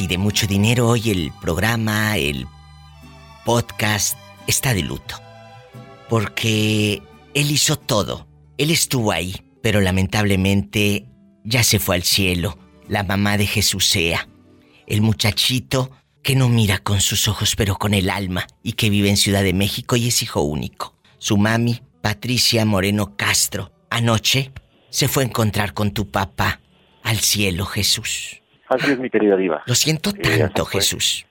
y de mucho dinero. Hoy el programa, el podcast está de luto. Porque él hizo todo. Él estuvo ahí, pero lamentablemente ya se fue al cielo. La mamá de Jesús sea. El muchachito que no mira con sus ojos pero con el alma y que vive en Ciudad de México y es hijo único. Su mami, Patricia Moreno Castro, anoche se fue a encontrar con tu papá al cielo, Jesús. Así es, mi querida Diva. Lo siento tanto, Jesús.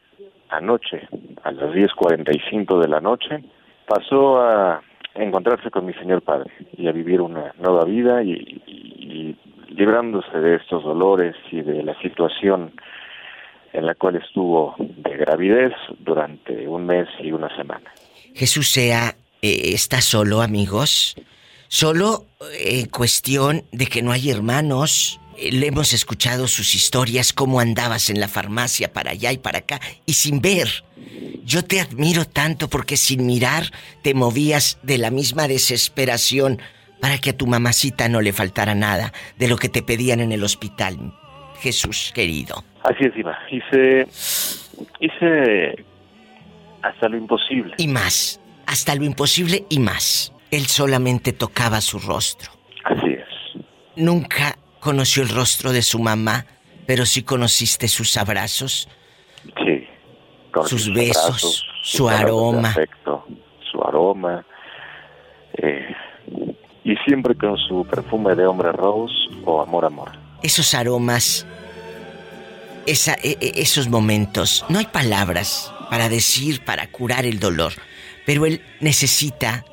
Anoche, a las 10.45 de la noche, pasó a encontrarse con mi señor padre y a vivir una nueva vida y, y librándose de estos dolores y de la situación en la cual estuvo de gravidez durante un mes y una semana. Jesús sea, eh, está solo, amigos. Solo en eh, cuestión de que no hay hermanos. Eh, le hemos escuchado sus historias, cómo andabas en la farmacia para allá y para acá, y sin ver. Yo te admiro tanto porque sin mirar te movías de la misma desesperación para que a tu mamacita no le faltara nada de lo que te pedían en el hospital. Jesús querido. Así es, Iba. Hice, hice hasta lo imposible. Y más, hasta lo imposible y más. Él solamente tocaba su rostro. Así es. Nunca conoció el rostro de su mamá, pero sí conociste sus abrazos. Sí. Sus besos, su aroma. Afecto, su aroma. Eh, y siempre con su perfume de hombre rose o amor, amor. Esos aromas esa, e, e, esos momentos. No hay palabras para decir, para curar el dolor. Pero él necesita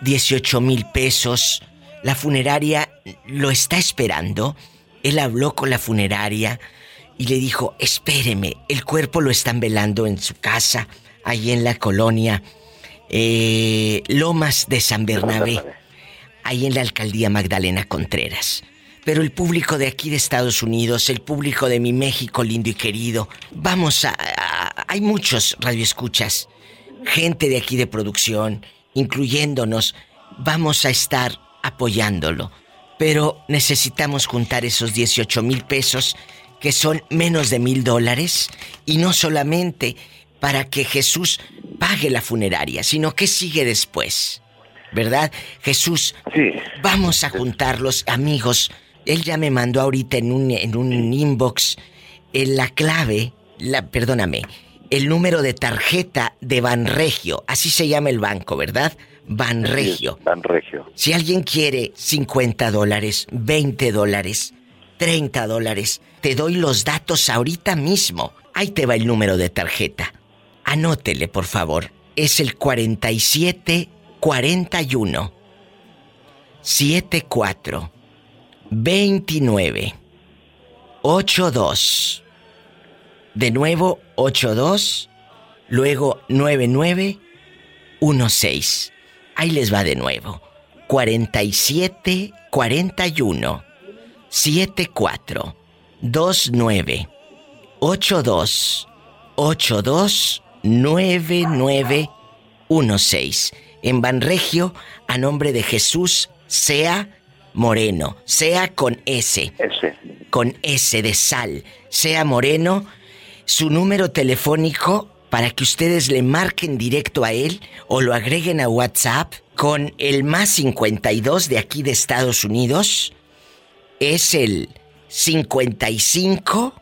18 mil pesos. La funeraria lo está esperando. Él habló con la funeraria y le dijo, espéreme, el cuerpo lo están velando en su casa, ahí en la colonia eh, Lomas de San Bernabé, ahí en la alcaldía Magdalena Contreras. Pero el público de aquí de Estados Unidos, el público de mi México lindo y querido, vamos a... hay muchos radioescuchas, gente de aquí de producción, incluyéndonos, vamos a estar apoyándolo. Pero necesitamos juntar esos 18 mil pesos, que son menos de mil dólares, y no solamente para que Jesús pague la funeraria, sino que sigue después. ¿Verdad? Jesús, sí. vamos a juntarlos, amigos, él ya me mandó ahorita en un, en un inbox en la clave, la, perdóname, el número de tarjeta de Banregio. Así se llama el banco, ¿verdad? Banregio. Banregio. Si alguien quiere 50 dólares, 20 dólares, 30 dólares, te doy los datos ahorita mismo. Ahí te va el número de tarjeta. Anótele, por favor. Es el 47 41 74 29 82 de nuevo 82 luego 99 16 ahí les va de nuevo 47 41 74 29 82 82 99 16 en Banregio a nombre de Jesús sea Moreno, sea con S. S. Con S de sal, sea Moreno, su número telefónico para que ustedes le marquen directo a él o lo agreguen a WhatsApp con el más 52 de aquí de Estados Unidos es el 55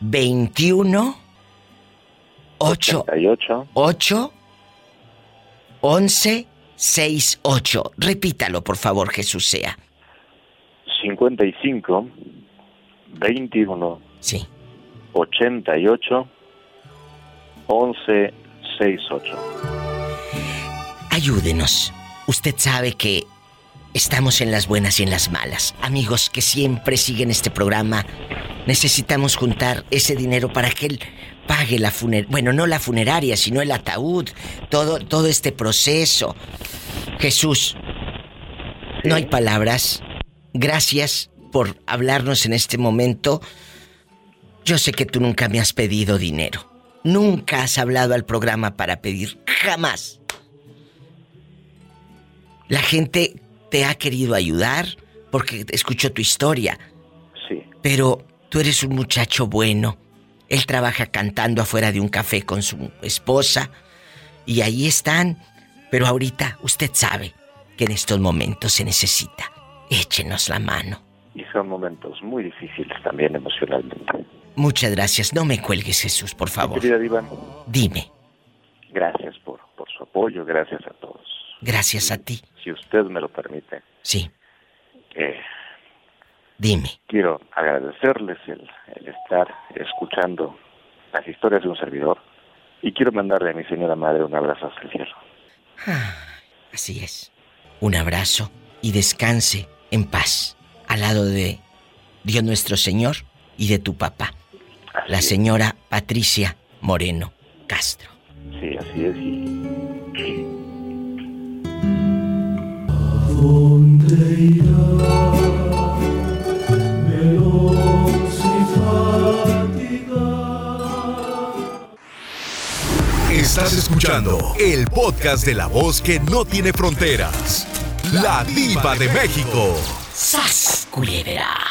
21 8 8 11 68. Repítalo, por favor, Jesús sea. 55 21 Sí. 88 11 68. Ayúdenos. Usted sabe que estamos en las buenas y en las malas. Amigos que siempre siguen este programa, necesitamos juntar ese dinero para que él pague la funeraria, bueno, no la funeraria, sino el ataúd, todo, todo este proceso. Jesús, no hay palabras. Gracias por hablarnos en este momento. Yo sé que tú nunca me has pedido dinero. Nunca has hablado al programa para pedir. Jamás. La gente te ha querido ayudar porque escuchó tu historia. Sí. Pero tú eres un muchacho bueno. Él trabaja cantando afuera de un café con su esposa y ahí están. Pero ahorita usted sabe que en estos momentos se necesita. Échenos la mano. Y son momentos muy difíciles también emocionalmente. Muchas gracias. No me cuelgues, Jesús, por favor. querida Diva. Dime. Gracias por, por su apoyo, gracias a todos. Gracias a ti. Si usted me lo permite. Sí. Eh, Dime. Quiero agradecerles el, el, estar escuchando las historias de un servidor y quiero mandarle a mi señora madre un abrazo hasta el cielo. Ah, así es. Un abrazo y descanse en paz al lado de Dios nuestro Señor y de tu papá, Así la es. señora Patricia Moreno Castro. Sí, así es. Y, ¿Dónde irá veloz y? Estás escuchando el podcast de la voz que no tiene fronteras. La diva de México. ¡Sas, culebra!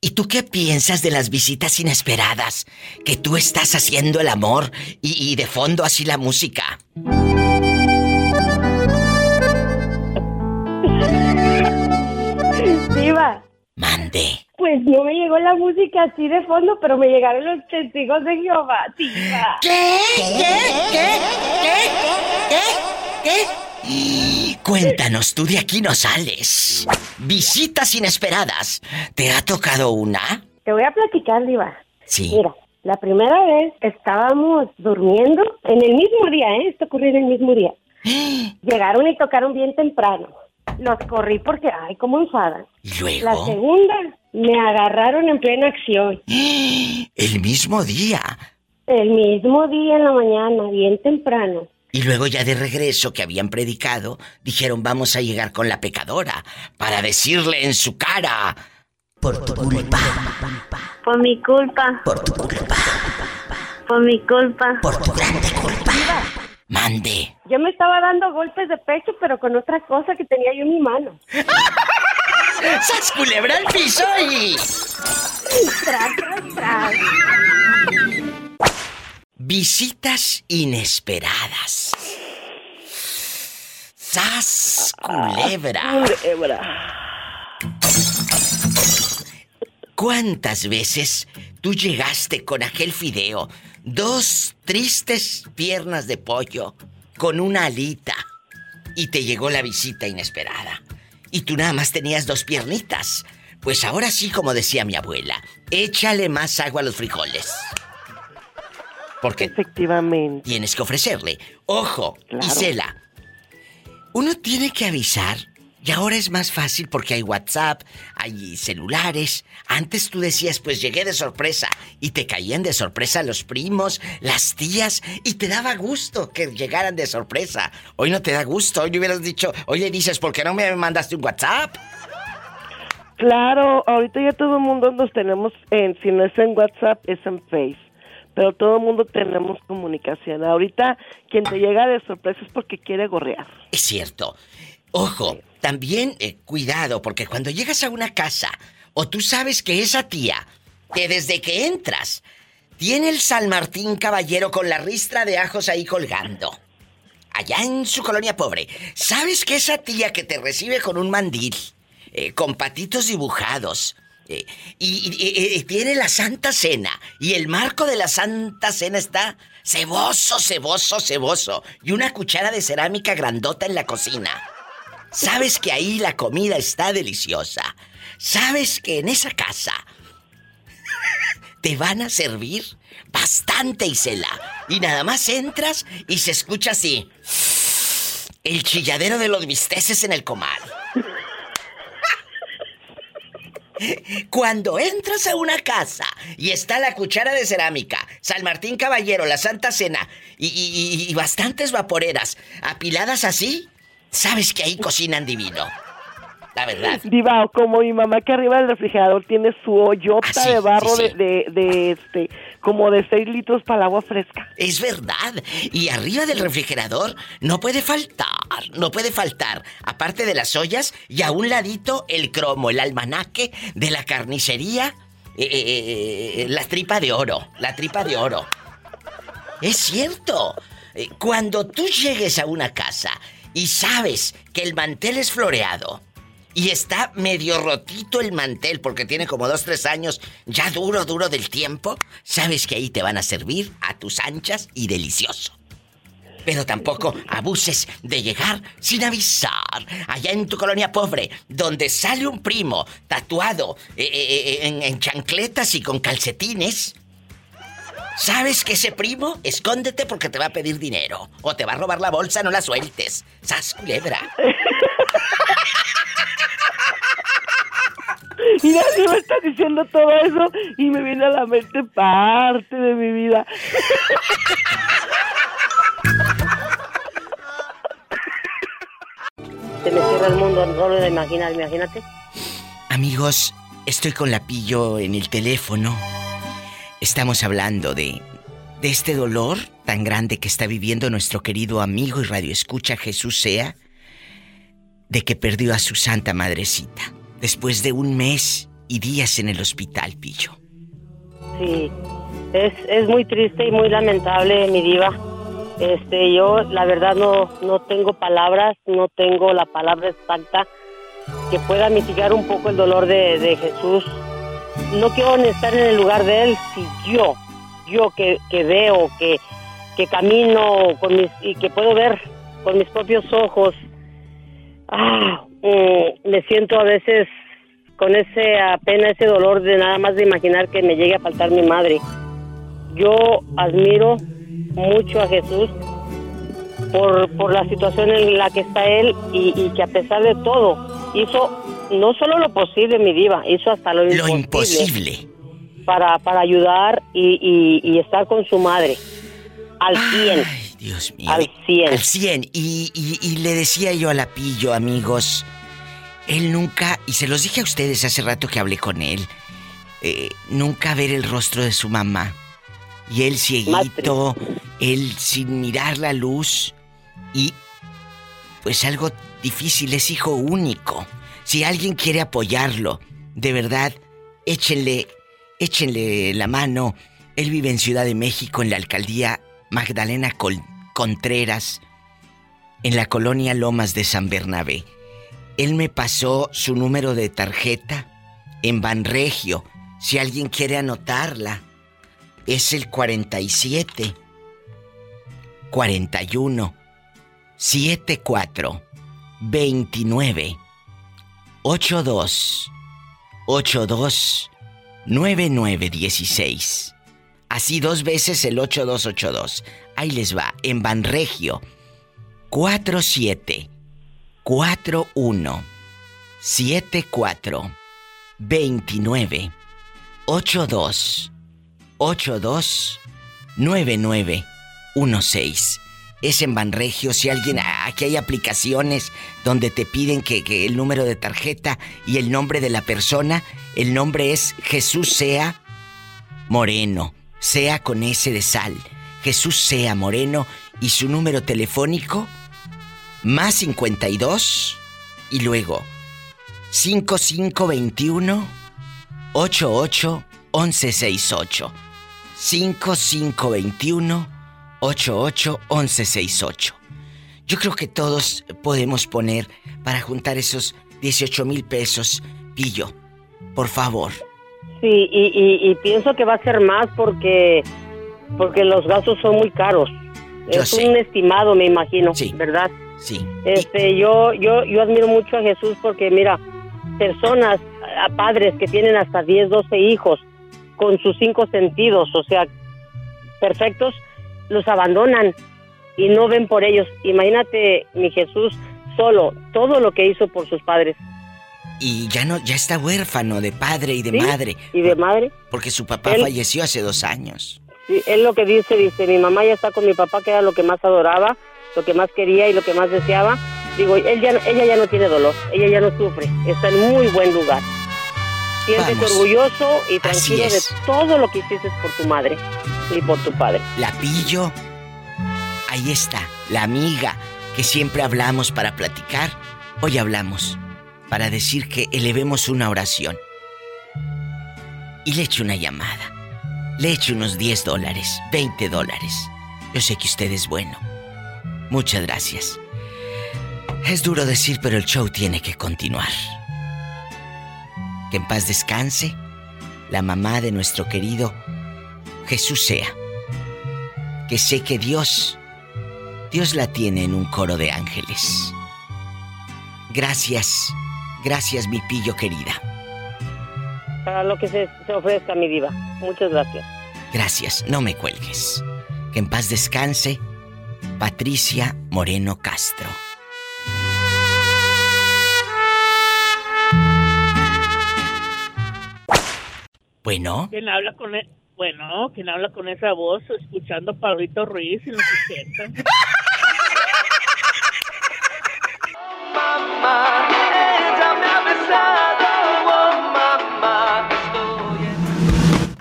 ¿Y tú qué piensas de las visitas inesperadas? Que tú estás haciendo el amor y, y de fondo así la música. Diva, Mande. pues no me llegó la música así de fondo, pero me llegaron los testigos de Jehová, Diva. ¿Qué? ¿Qué? ¿Qué? ¿Qué? ¿Qué? ¿Qué? Y cuéntanos, tú de aquí no sales. Visitas inesperadas. ¿Te ha tocado una? Te voy a platicar, Diva. Sí. Mira, la primera vez estábamos durmiendo en el mismo día, ¿eh? Esto ocurrió en el mismo día. Llegaron y tocaron bien temprano. Los corrí porque, ay, cómo enfadan. ¿Y La luego? segunda, me agarraron en plena acción. El mismo día. El mismo día en la mañana, bien temprano. Y luego ya de regreso que habían predicado, dijeron vamos a llegar con la pecadora para decirle en su cara. Por tu culpa, Por mi culpa, por tu culpa, por mi culpa. por tu grande culpa. Mande. Yo me estaba dando golpes de pecho, pero con otra cosa que tenía yo en mi mano. ¡Sas culebra al piso y... Tras, tras, tras. Visitas inesperadas. ¡Sas culebra! ¿Cuántas veces tú llegaste con aquel fideo, dos tristes piernas de pollo, con una alita, y te llegó la visita inesperada? Y tú nada más tenías dos piernitas. Pues ahora sí, como decía mi abuela, échale más agua a los frijoles. Porque Efectivamente. tienes que ofrecerle. Ojo, Claro. Isela. Uno tiene que avisar. Y ahora es más fácil porque hay WhatsApp, hay celulares. Antes tú decías, pues llegué de sorpresa. Y te caían de sorpresa los primos, las tías. Y te daba gusto que llegaran de sorpresa. Hoy no te da gusto. Hoy hubieras dicho, oye, dices, ¿por qué no me mandaste un WhatsApp? Claro, ahorita ya todo el mundo nos tenemos en, si no es en WhatsApp, es en Face. Pero todo el mundo tenemos comunicación. Ahorita quien te llega de sorpresa es porque quiere gorrear. Es cierto. Ojo, también eh, cuidado, porque cuando llegas a una casa, o tú sabes que esa tía, que desde que entras, tiene el San Martín Caballero con la ristra de ajos ahí colgando. Allá en su colonia pobre, ¿sabes que esa tía que te recibe con un mandil, eh, con patitos dibujados, y- y tiene la Santa Cena, y el marco de la Santa Cena está ceboso, ceboso, ceboso, y una cuchara de cerámica grandota en la cocina? Sabes que ahí la comida está deliciosa. Sabes que en esa casa te van a servir bastante, Isela. Y nada más entras y se escucha así. El chilladero de los bisteces en el comal. Cuando entras a una casa y está la cuchara de cerámica, San Martín Caballero, la Santa Cena y, y- y- bastantes vaporeras apiladas así, sabes que ahí cocinan divino. La verdad. Diva, como mi mamá que arriba del refrigerador tiene su hoyota Ah, sí, de barro sí, sí. De, de, de, este, como de 6 litros para el agua fresca. Es verdad. Y arriba del refrigerador no puede faltar, no puede faltar, aparte de las ollas y a un ladito el cromo, el almanaque de la carnicería eh, eh, eh, la tripa de oro, la tripa de oro. Es cierto. Cuando tú llegues a una casa y sabes que el mantel es floreado y está medio rotito el mantel porque tiene como dos, tres años ya duro, duro del tiempo, sabes que ahí te van a servir a tus anchas y delicioso. Pero tampoco abuses de llegar sin avisar. Allá en tu colonia pobre, donde sale un primo tatuado eh, eh, eh, en, en chancletas y con calcetines. ¿Sabes que ese primo? Escóndete porque te va a pedir dinero. O te va a robar la bolsa, no la sueltes. ¡Sas culebra! Mira, si me estás diciendo todo eso y me viene a la mente parte de mi vida. Se me cierra el mundo solo de imaginar, imagínate. Amigos, estoy con la pillo en el teléfono. Estamos hablando de. de este dolor tan grande que está viviendo nuestro querido amigo y radioescucha Jesús Sea. De que perdió a su santa madrecita. Después de un mes y días en el hospital, pillo. Sí, es, es muy triste y muy lamentable, mi diva. Este, yo la verdad no, no tengo palabras, no tengo la palabra exacta que pueda mitigar un poco el dolor de, de Jesús. No quiero estar en el lugar de él si yo, yo que, que veo, que, que camino con mis, y que puedo ver con mis propios ojos, ah, mm, me siento a veces con ese pena, ese dolor de nada más de imaginar que me llegue a faltar mi madre. Yo admiro mucho a Jesús por, por la situación en la que está él y que a pesar de todo hizo no solo lo posible, mi diva, hizo hasta lo, Lo imposible imposible. para, para ayudar y, y- y estar con su madre al 100. Ay, Dios mío. Al 100. Al 100. Y, le decía yo a la pillo, amigos, él nunca, y se los dije a ustedes hace rato que hablé con él, eh, nunca ver el rostro de su mamá. Y él cieguito, él sin mirar la luz. Y pues algo difícil, es hijo único. Si alguien quiere apoyarlo, de verdad, échenle, échenle la mano. Él vive en Ciudad de México, en la alcaldía Magdalena Contreras, en la colonia Lomas de San Bernabé. Él me pasó su número de tarjeta en Banregio. Si alguien quiere anotarla, es el 47 41 74 29 82 82 9916. Así dos veces el 8282. Ahí les va, en Banregio 47 41 74 29 82 82 9916. Es en Banregio. Si alguien. Aquí hay aplicaciones donde te piden que, el número de tarjeta y el nombre de la persona. El nombre es Jesús Sea Moreno. Sea con S de sal. Jesús Sea Moreno. Y su número telefónico. Más 52. Y luego. 5521 88 1168. 5521 88 1168. Yo creo que todos podemos poner para juntar esos 18 mil pesos. Pillo, por favor. Sí, y, y- y pienso que va a ser más porque porque los gastos son muy caros. Yo es sé. un estimado, me imagino, Sí. ¿verdad? Sí. Este, yo, yo, yo admiro mucho a Jesús porque mira, personas, a padres que tienen hasta 10, 12 hijos con sus cinco sentidos, o sea, perfectos, los abandonan y no ven por ellos. Imagínate, mi Jesús, solo, todo lo que hizo por sus padres. Y ya no, ya está huérfano de padre y de ¿Sí? madre. Y de madre, Porque su papá Él- falleció hace dos años. sí, él lo que dice, dice, mi mamá ya está con mi papá, que era lo que más adoraba, lo que más quería y lo que más deseaba. Digo, él ya, ella ya no tiene dolor, ella ya no sufre, está en muy buen lugar. Siéntete orgulloso y tranquilo de todo lo que hiciste por tu madre y por tu padre. La pillo. Ahí está, la amiga que siempre hablamos para platicar. Hoy hablamos para decir que elevemos una oración. y le eche una llamada. Le eche unos 10 dólares, 20 dólares. Yo sé que usted es bueno. Muchas gracias. Es duro decir, pero el show tiene que continuar. Que en paz descanse la mamá de nuestro querido Jesús sea. Que sé que Dios, Dios la tiene en un coro de ángeles. Gracias, gracias mi pillo querida. Para lo que se, se ofrezca, mi diva. Muchas gracias. Gracias, no me cuelgues. Que en paz descanse Patricia Moreno Castro. Bueno, ¿Quién habla con e- Bueno, ¿quién habla con esa voz escuchando a Pablito Ruiz en los 60?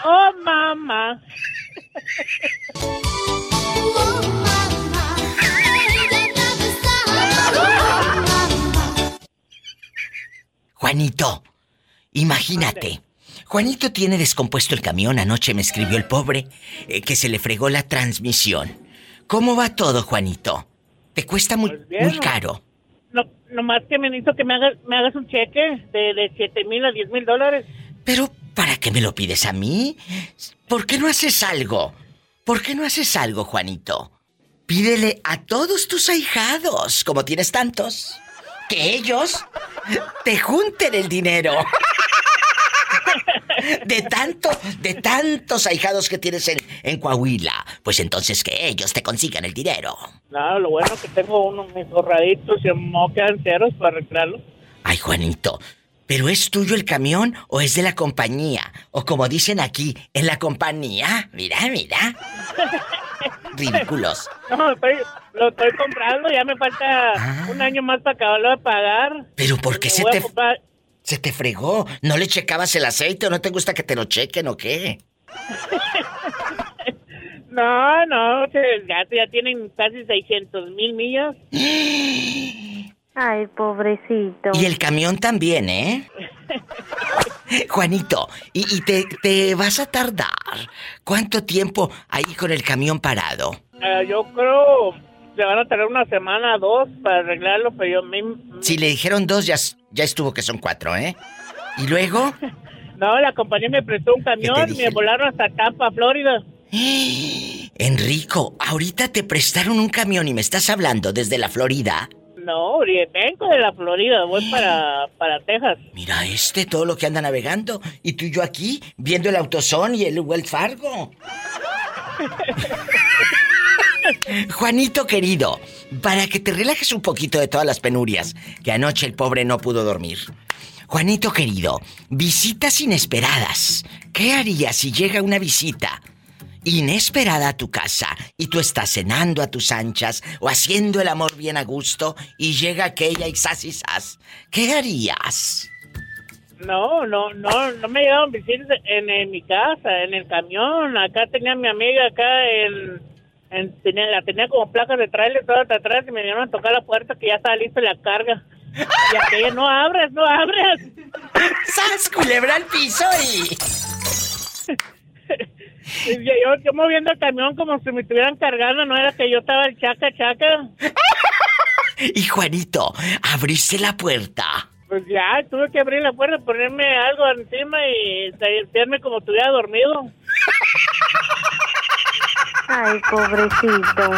Oh, mamá. Juanito, imagínate. Juanito tiene descompuesto el camión. Anoche me escribió el pobre eh, que se le fregó la transmisión. ¿Cómo va todo, Juanito? ¿Te cuesta muy, Pues bien. muy caro? No, nomás que me necesito que me hagas, me hagas un cheque de, de 7 mil a 10 mil dólares. Pero, ¿para qué me lo pides a mí? ¿Por qué no haces algo? ¿Por qué no haces algo, Juanito? Pídele a todos tus ahijados, como tienes tantos, que ellos te junten el dinero. De tanto, de tantos ahijados que tienes en, en Coahuila, pues entonces que ellos te consigan el dinero. No, lo bueno que tengo unos mis ahorraditos y no quedan ceros para arreglarlo. Ay, Juanito, ¿pero es tuyo el camión o es de la compañía? O como dicen aquí, en la compañía. Mira, mira. Ridículos. No, estoy, lo estoy comprando, ya me falta Ah. un año más para acabarlo de pagar. Pero ¿por qué se te, comprar- se te fregó? ¿No le checabas el aceite o no te gusta que te lo chequen o qué? No, no, se- ya, ya tienen casi 600 mil millas. Ay, pobrecito. Y el camión también, ¿eh? Juanito, ¿y, y te, te vas a tardar? ¿Cuánto tiempo ahí con el camión parado? Eh, yo creo que van a tener una semana o dos para arreglarlo, pero yo me... Si le dijeron dos, ya, ya estuvo que son cuatro, ¿eh? ¿Y luego? No, la compañía me prestó un camión y me volaron hasta Tampa, Florida. Enrico, ahorita te prestaron un camión y me estás hablando desde la Florida. No, vengo de la Florida, voy para, para Texas. Mira este, todo lo que anda navegando. Y tú y yo aquí, viendo el autosón y el Wells Fargo. Juanito querido, para que te relajes un poquito de todas las penurias, que anoche el pobre no pudo dormir. Juanito querido, visitas inesperadas. ¿Qué harías si llega una visita inesperada a tu casa y tú estás cenando a tus anchas o haciendo el amor bien a gusto y llega aquella y sas y sas? ¿Qué harías? No, no, no, no me llegaron visitas en, en mi casa, en el camión. Acá tenía mi amiga acá en, en- tenía, la tenía como placas de trailer todas atrás y me vinieron a tocar la puerta que ya estaba lista la carga. Y aquella, no abres, no abres. ¡Sas, culebra al piso y... Y yo, yo moviendo el camión como si me estuvieran cargando, no era que yo estaba el chaca chaca. Y Juanito, abriste la puerta. Pues ya, tuve que abrir la puerta, ponerme algo encima y sentirme como estuviera dormido. Ay, pobrecito.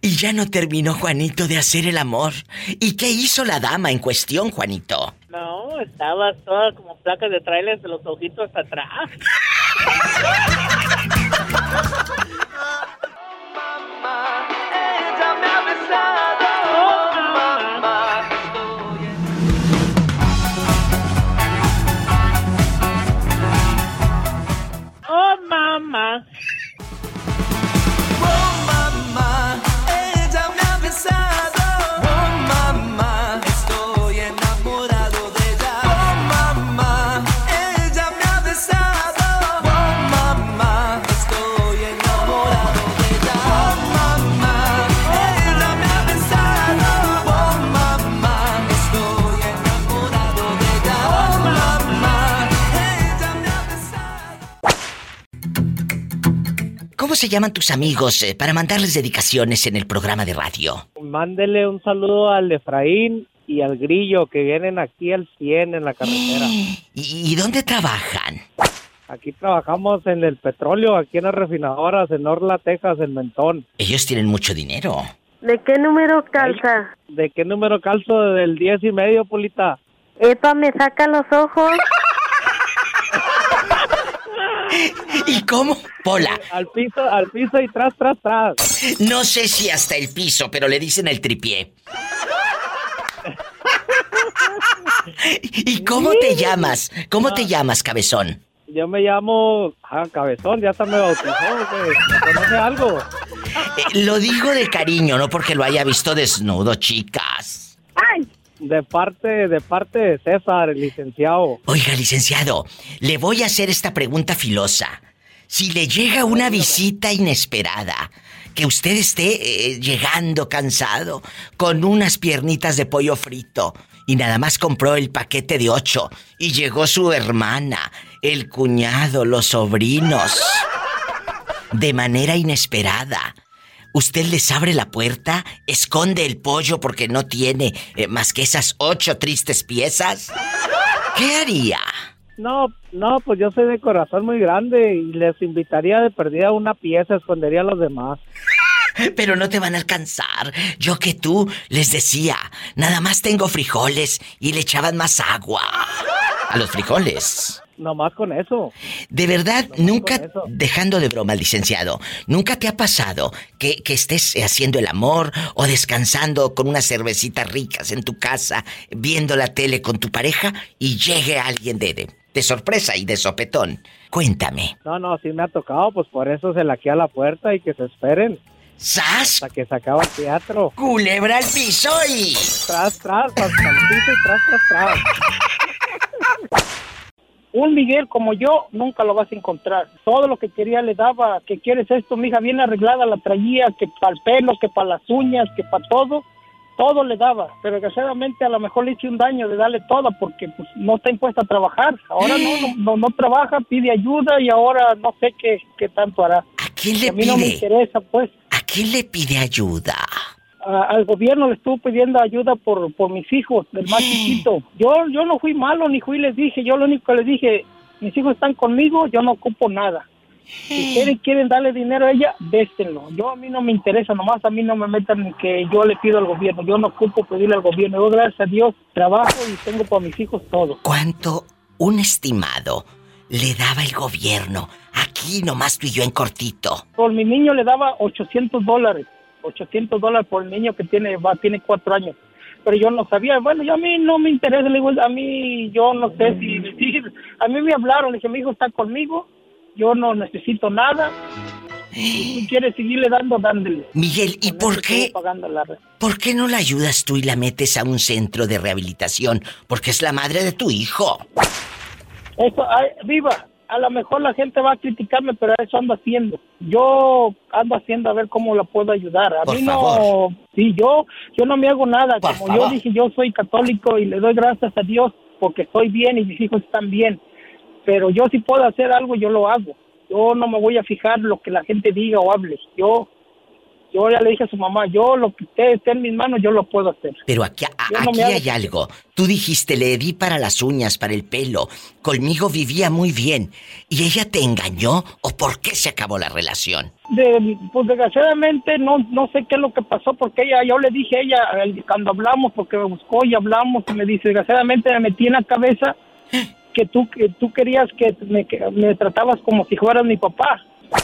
Y ya no terminó Juanito de hacer el amor. ¿Y qué hizo la dama en cuestión, Juanito? No, estaba toda como placas de trailers de los ojitos atrás. Oh, mamá. Oh, mamá. Oh mamá, ella me ¿Cómo se llaman tus amigos eh, para mandarles dedicaciones en el programa de radio? Mándele un saludo al Efraín y al Grillo que vienen aquí al 100 en la carretera. ¿Y, y dónde trabajan? Aquí trabajamos en el petróleo, aquí en las refinadoras, en Orla, Texas, en Mentón. Ellos tienen mucho dinero. ¿De qué número calza? ¿De qué número calzo? Del 10 y medio, Polita. Epa, me saca los ojos. ¿Y cómo? Pola, Al piso, al piso y tras, tras, tras. no sé si hasta el piso, pero le dicen el tripié. ¿Y cómo te llamas? ¿Cómo te llamas, cabezón? Yo me llamo ah, Cabezón, ya hasta me bautizó. ¿qué? ¿Me conoce algo? Eh, lo digo de cariño, no porque lo haya visto desnudo, chicas. De parte, de parte de César, el licenciado. Oiga, licenciado, le voy a hacer esta pregunta filosa. Si le llega una visita inesperada, que usted esté eh, llegando cansado, con unas piernitas de pollo frito, y nada más compró el paquete de ocho, y llegó su hermana, el cuñado, los sobrinos, de manera inesperada. Usted les abre la puerta, esconde el pollo porque no tiene eh, más que esas ocho tristes piezas. ¿Qué haría? No, no, pues yo soy de corazón muy grande y les invitaría de perdida una pieza, escondería a los demás. Pero no te van a alcanzar. Yo que tú les decía, nada más tengo frijoles y le echaban más agua. A los frijoles. Nomás con eso. De verdad, nunca, dejando de broma, licenciado, ¿nunca te ha pasado que, que estés haciendo el amor o descansando con unas cervecitas ricas en tu casa, viendo la tele con tu pareja y llegue alguien de, de, de sorpresa y de sopetón? Cuéntame. No, no, sí me ha tocado, pues por eso se la a la puerta y que se esperen ¡Sas! hasta que se acaba el teatro. Culebra al piso y... Tras, tras, y tras, tras, tras. Un Miguel como yo nunca lo vas a encontrar. Todo lo que quería le daba, que quieres esto, mi hija bien arreglada la traía, que para el pelo, que para las uñas, que para todo, todo le daba. Pero desgraciadamente a lo mejor le hice un daño de darle todo porque pues no está impuesta a trabajar. Ahora no, no, no, no trabaja, pide ayuda y ahora no sé qué, qué tanto hará. ¿A quién le a mí no me pide? interesa, pues. ¿A quién le pide ayuda? a- al gobierno le estuvo pidiendo ayuda por, por mis hijos, del más chiquito. Yo, yo no fui malo, ni fui les dije, yo lo único que les dije, mis hijos están conmigo, yo no ocupo nada. Si quieren, quieren darle dinero a ella, déstenlo. Yo a mí no me interesa, nomás a mí no me metan ni que yo le pido al gobierno. Yo no ocupo pedirle al gobierno. Yo, gracias a Dios, trabajo y tengo para mis hijos todo. ¿Cuánto un estimado le daba el gobierno? Aquí nomás tú y yo en cortito. Por mi niño le daba 800 dólares. 800 dólares por el niño que tiene, va, tiene cuatro años. Pero yo no sabía, bueno, yo a mí no me interesa, le digo, a mí, yo no sé si decir, a mí me hablaron, le dije, mi hijo está conmigo, yo no necesito nada, si tú quieres seguirle dando, dándole. Miguel, ¿y por qué, por qué no la ayudas tú y la metes a un centro de rehabilitación? Porque es la madre de tu hijo. Eso, ay, viva, a lo mejor la gente va a criticarme, pero eso ando haciendo. Yo ando haciendo a ver cómo la puedo ayudar. A Por mí no, favor. sí, yo, yo no me hago nada. Por Como favor. yo dije, yo soy católico y le doy gracias a Dios porque estoy bien y mis hijos están bien. Pero yo si puedo hacer algo, yo lo hago. Yo no me voy a fijar lo que la gente diga o hable. Yo, yo ya le dije a su mamá, yo lo que esté, esté en mis manos, yo lo puedo hacer. Pero aquí, a- no aquí hago- hay algo. Tú dijiste, le di para las uñas, para el pelo. Conmigo vivía muy bien. ¿Y ella te engañó o por qué se acabó la relación? de, pues desgraciadamente no no sé qué es lo que pasó porque ella yo le dije a ella el- cuando hablamos porque me buscó y hablamos y me dice desgraciadamente me metí en la cabeza que tú que tú querías que me, que me tratabas como si fueras mi papá.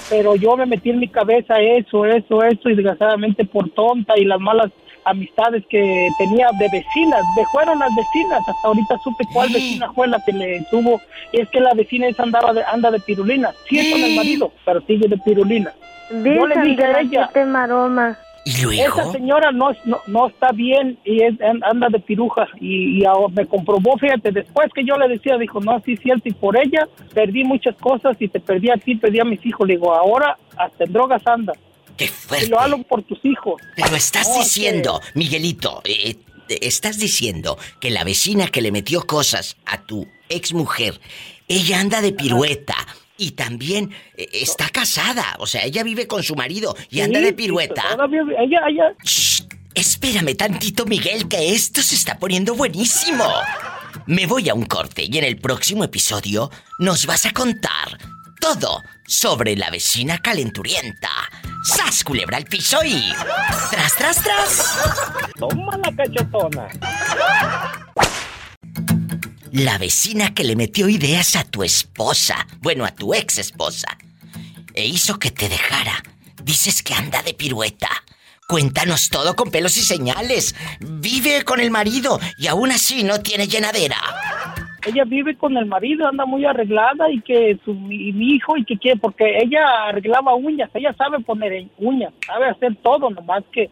Pero yo me metí en mi cabeza eso eso eso y desgraciadamente por tonta y las malas amistades que tenía de vecinas de fueron las vecinas. Hasta ahorita supe cuál vecina fue la que le tuvo. Y es que la vecina esa andaba de, anda de pirulina. Sí es con el marido pero sigue de pirulina. Yo le dije a ella, siete maromas. ¿Y esa señora no, es- no, no está bien y es- anda de piruja y, me comprobó, fíjate, después que yo le decía, dijo, no, sí cierto, y por ella perdí muchas cosas y te perdí a ti, perdí a mis hijos. Le digo, ahora hasta en drogas anda ¡Qué y fuerte! lo hago por tus hijos. Pero estás No, diciendo, Miguelito, eh, eh, estás diciendo que la vecina que le metió cosas a tu ex mujer, ella anda de pirueta Y también eh, está casada, o sea, ella vive con su marido y anda de pirueta. todavía ella, ella, Shh, espérame tantito, Miguel, que esto se está poniendo buenísimo. Me voy a un corte y en el próximo episodio nos vas a contar todo sobre la vecina calenturienta. ¡Sas, culebra al piso y... ¡Tras, tras, tras! toma la cachetona. La vecina que le metió ideas a tu esposa, bueno, a tu ex esposa, e hizo que te dejara. Dices que anda de pirueta. Cuéntanos todo con pelos y señales. Vive con el marido y aún así no tiene llenadera. Ella vive con el marido, anda muy arreglada y que su mi, hijo y que quiere, porque ella arreglaba uñas, ella sabe poner uñas, sabe hacer todo, nomás que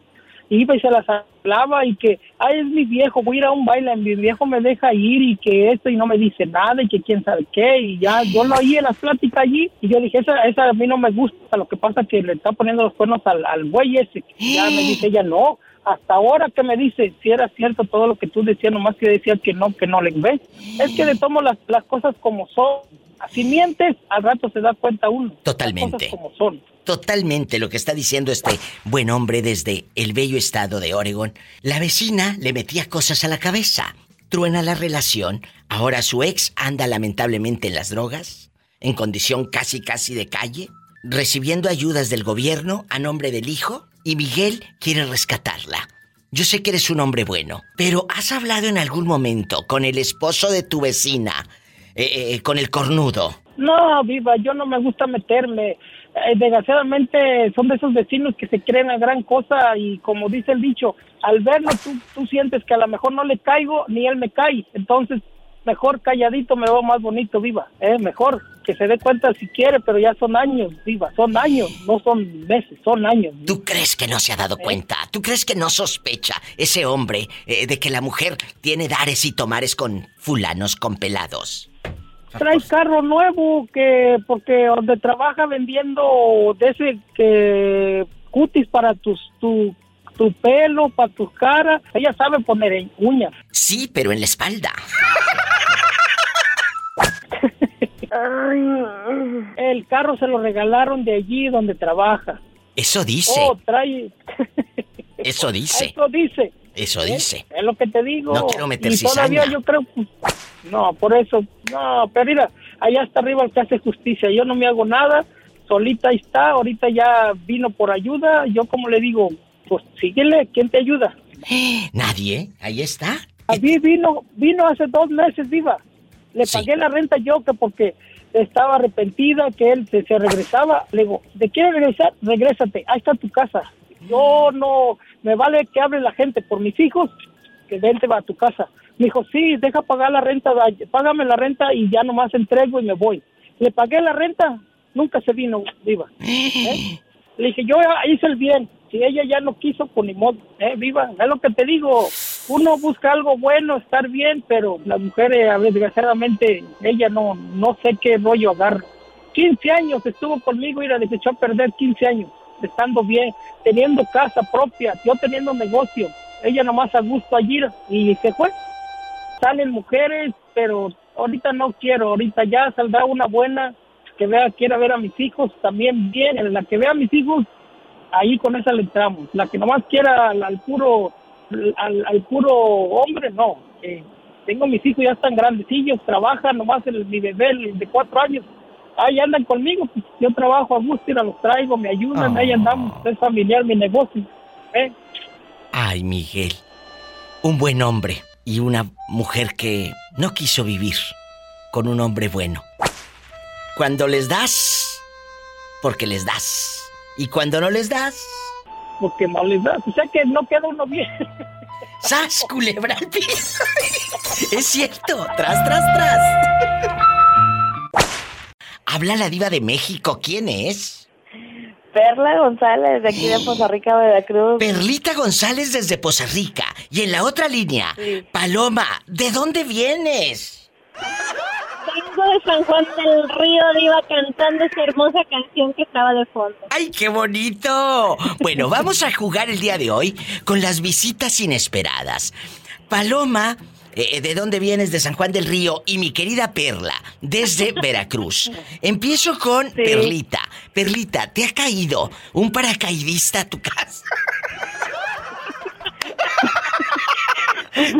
iba y se las arreglaba y que, ay, es mi viejo, voy a ir a un baile, mi viejo me deja ir y que esto y no me dice nada y que quién sabe qué y ya, yo lo oí en las pláticas allí y yo dije, esa, esa a mí no me gusta, lo que pasa que le está poniendo los cuernos al, al buey ese, ya me dice ella, no, hasta ahora que me dice si era cierto todo lo que tú decías, nomás que decía que no, que no le ves. Es que le tomo las, las cosas como son. Si mientes, al rato se da cuenta uno. Totalmente. Como son. Totalmente lo que está diciendo este buen hombre desde el bello estado de Oregon. La vecina le metía cosas a la cabeza. Truena la relación. Ahora su ex anda lamentablemente en las drogas, en condición casi casi de calle, recibiendo ayudas del gobierno a nombre del hijo y Miguel quiere rescatarla. Yo sé que eres un hombre bueno, pero ¿has hablado en algún momento con el esposo de tu vecina, eh, eh, con el cornudo? No, viva, yo no me gusta meterme. Eh, desgraciadamente son de esos vecinos que se creen a gran cosa y como dice el dicho, al verlo tú, tú sientes que a lo mejor no le caigo ni él me cae. Entonces, mejor calladito me veo más bonito, viva. Eh, mejor que se dé cuenta si quiere, pero ya son años, viva. Son años, no son meses, son años. ¿Tú crees que no se ha dado cuenta? ¿Tú crees que no sospecha ese hombre eh, de que la mujer tiene dares y tomares con fulanos, con pelados? Trae carro nuevo que porque donde trabaja vendiendo de ese que cutis para tus tu tu pelo, para tus caras, ella sabe poner en uñas. Sí, pero en la espalda. El carro se lo regalaron de allí donde trabaja. Eso dice. Oh, trae. Eso dice. Eso dice. Eso ¿Eh? dice. Es lo que te digo. No quiero meter y todavía yo creo. pues, No, por eso. No, pero mira, allá está arriba el que hace justicia. Yo no me hago nada. Solita ahí está. Ahorita ya vino por ayuda. Yo, como le digo, pues síguele. ¿Quién te ayuda? Nadie. Ahí está. A mí vino, vino hace dos meses, viva. Le pagué la renta yo que porque estaba arrepentida, que él se, se regresaba. Le digo, ¿te quieres regresar? Regrésate, ahí está tu casa. Yo no, me vale que hable la gente por mis hijos, que vente va a tu casa. Me dijo, sí, deja pagar la renta, págame la renta y ya nomás entrego y me voy. Le pagué la renta, nunca se vino, viva. ¿Eh? Le dije, yo hice el bien. Si ella ya no quiso, pues ni modo. ¿eh? Viva, es lo que te digo. Uno busca algo bueno, estar bien, pero la mujer, a ver, desgraciadamente, ella no, no sé qué rollo agarra. 15 años estuvo conmigo y la desechó a perder 15 años, estando bien, teniendo casa propia, yo teniendo negocio. Ella nomás a gusto allí y se fue. Salen mujeres, pero ahorita no quiero, ahorita ya saldrá una buena que vea, quiera ver a mis hijos también bien, en la que vea a mis hijos, ahí con esa le entramos. La que nomás quiera al, al puro al, al puro hombre, no. Eh, tengo mis hijos ya están grandecillos, trabajan nomás el, mi bebé el de cuatro años. Ahí andan conmigo, pues, yo trabajo a gusto, los traigo, me ayudan, ahí andamos, es familiar mi negocio. ¿eh? Ay, Miguel. Un buen hombre y una mujer que no quiso vivir con un hombre bueno. Cuando les das, porque les das. Y cuando no les das, porque no les das. O sea que no queda uno bien. ¡Sas, culebra al piso! es cierto, tras, tras, tras. Habla la diva de México, ¿quién es? Perla González, de aquí de Poza Rica, Veracruz. Perlita González desde Poza Rica. Y en la otra línea, Paloma, ¿de dónde vienes? De San Juan del Río, Diva, cantando esa hermosa canción que estaba de fondo. ¡Ay, qué bonito! Bueno, vamos a jugar el día de hoy con las visitas inesperadas. Paloma eh, ¿de dónde vienes? De San Juan del Río. Y mi querida Perla, desde Veracruz. Empiezo con Perlita. Perlita, ¿te ha caído un paracaidista a tu casa?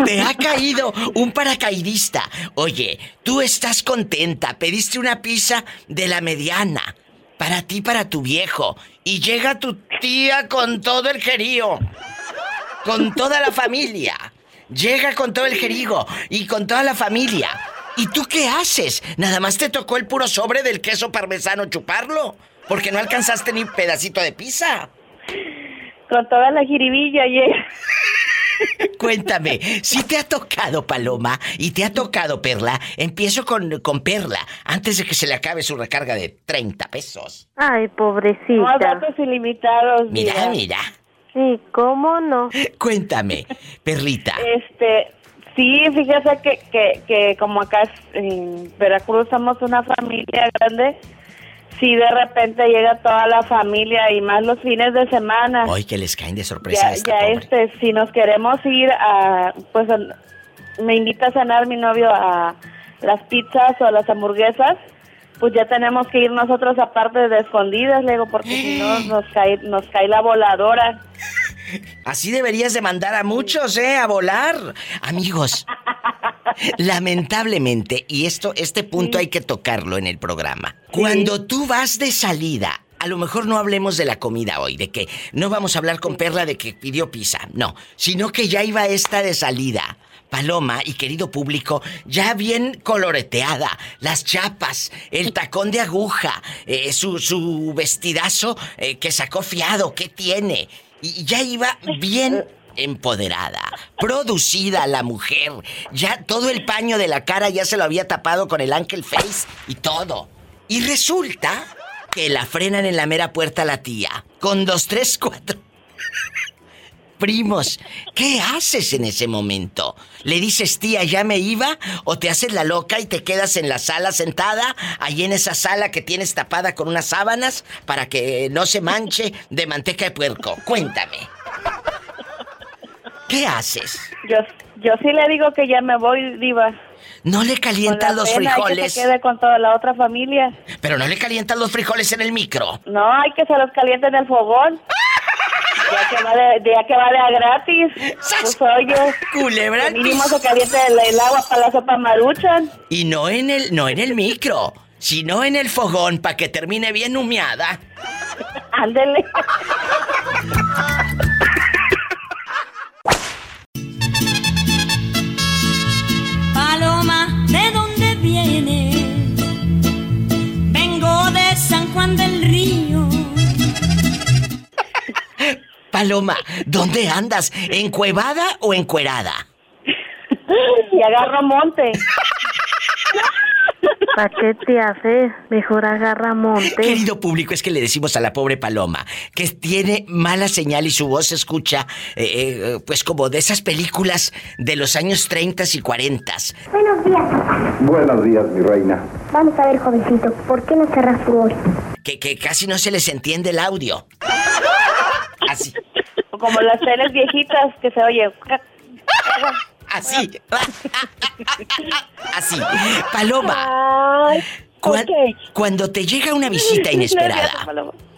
Te ha caído un paracaidista. Oye, tú estás contenta, pediste una pizza de la mediana. Para ti, para tu viejo. Y llega tu tía con todo el jerío. Con toda la familia. Llega con todo el jerigo y con toda la familia. ¿Y tú qué haces? ¿Nada más te tocó el puro sobre del queso parmesano chuparlo? Porque no alcanzaste ni pedacito de pizza. Con toda la jiribilla llega. Cuéntame, si te ha tocado Paloma y te ha tocado Perla, empiezo con, con Perla, antes de que se le acabe su recarga de 30 pesos. Ay, No, pobrecita. datos ilimitados. Mira, mira. Sí, ¿cómo no? Cuéntame, Perlita. Este, sí, fíjese que, que, que como acá en Veracruz somos una familia grande, si de repente llega toda la familia y más los fines de semana. Hoy que les caen de sorpresa a ya, esta ya pobre. este, si nos queremos ir a, pues a- me invita a cenar mi novio a las pizzas o a las hamburguesas, pues ya tenemos que ir nosotros aparte de escondidas, le digo, porque si no nos cae, nos cae la voladora. Así deberías de mandar a muchos, ¿eh? A volar. Amigos, lamentablemente, y esto, este punto hay que tocarlo en el programa. Cuando tú vas de salida, a lo mejor no hablemos de la comida hoy, de que no vamos a hablar con Perla de que pidió pizza, no, sino que ya iba esta de salida. Paloma y querido público, ya bien coloreteada, las chapas, el tacón de aguja, eh, su, su vestidazo eh, que sacó fiado, ¿qué tiene? Y ya iba bien empoderada, producida la mujer. Ya todo el paño de la cara ya se lo había tapado con el Ángel Face y todo. Y resulta que la frenan en la mera puerta la tía, con dos, tres, cuatro. Primos, ¿qué haces en ese momento? ¿Le dices tía ya me iba? ¿O te haces la loca y te quedas en la sala sentada, ahí en esa sala que tienes tapada con unas sábanas para que no se manche de manteca de puerco? Cuéntame. ¿Qué haces? Yo, yo sí le digo que ya me voy, diva. ¿No le calientas los pena, hay que frijoles? se quede con toda la otra familia. Pero no le calientas los frijoles en el micro. No, hay que se los caliente en el fogón. Ya que va de, ya que va de a gratis. Pues oye, Culebra mínimo se caliente el, el agua para la sopa maruchan. Y no en el, no en el micro, sino en el fogón para que termine bien humeada. Ándele. Paloma, ¿de dónde vienes? Vengo de San Juan del Paloma, ¿dónde andas? ¿Encuevada o encuerada? Y agarro monte. ¿Para qué te haces? Mejor agarra monte. Querido público, es que le decimos a la pobre Paloma que tiene mala señal y su voz se escucha, eh, eh, pues como de esas películas de los años 30 y 40. Buenos días, papá. Buenos días, mi reina. Vamos a ver, jovencito, ¿por qué no cerras tu hoy? Que, que casi no se les entiende el audio. Así. Como las teles viejitas que se oye. Así. Así. Paloma. cuan- Cuando te llega una visita inesperada,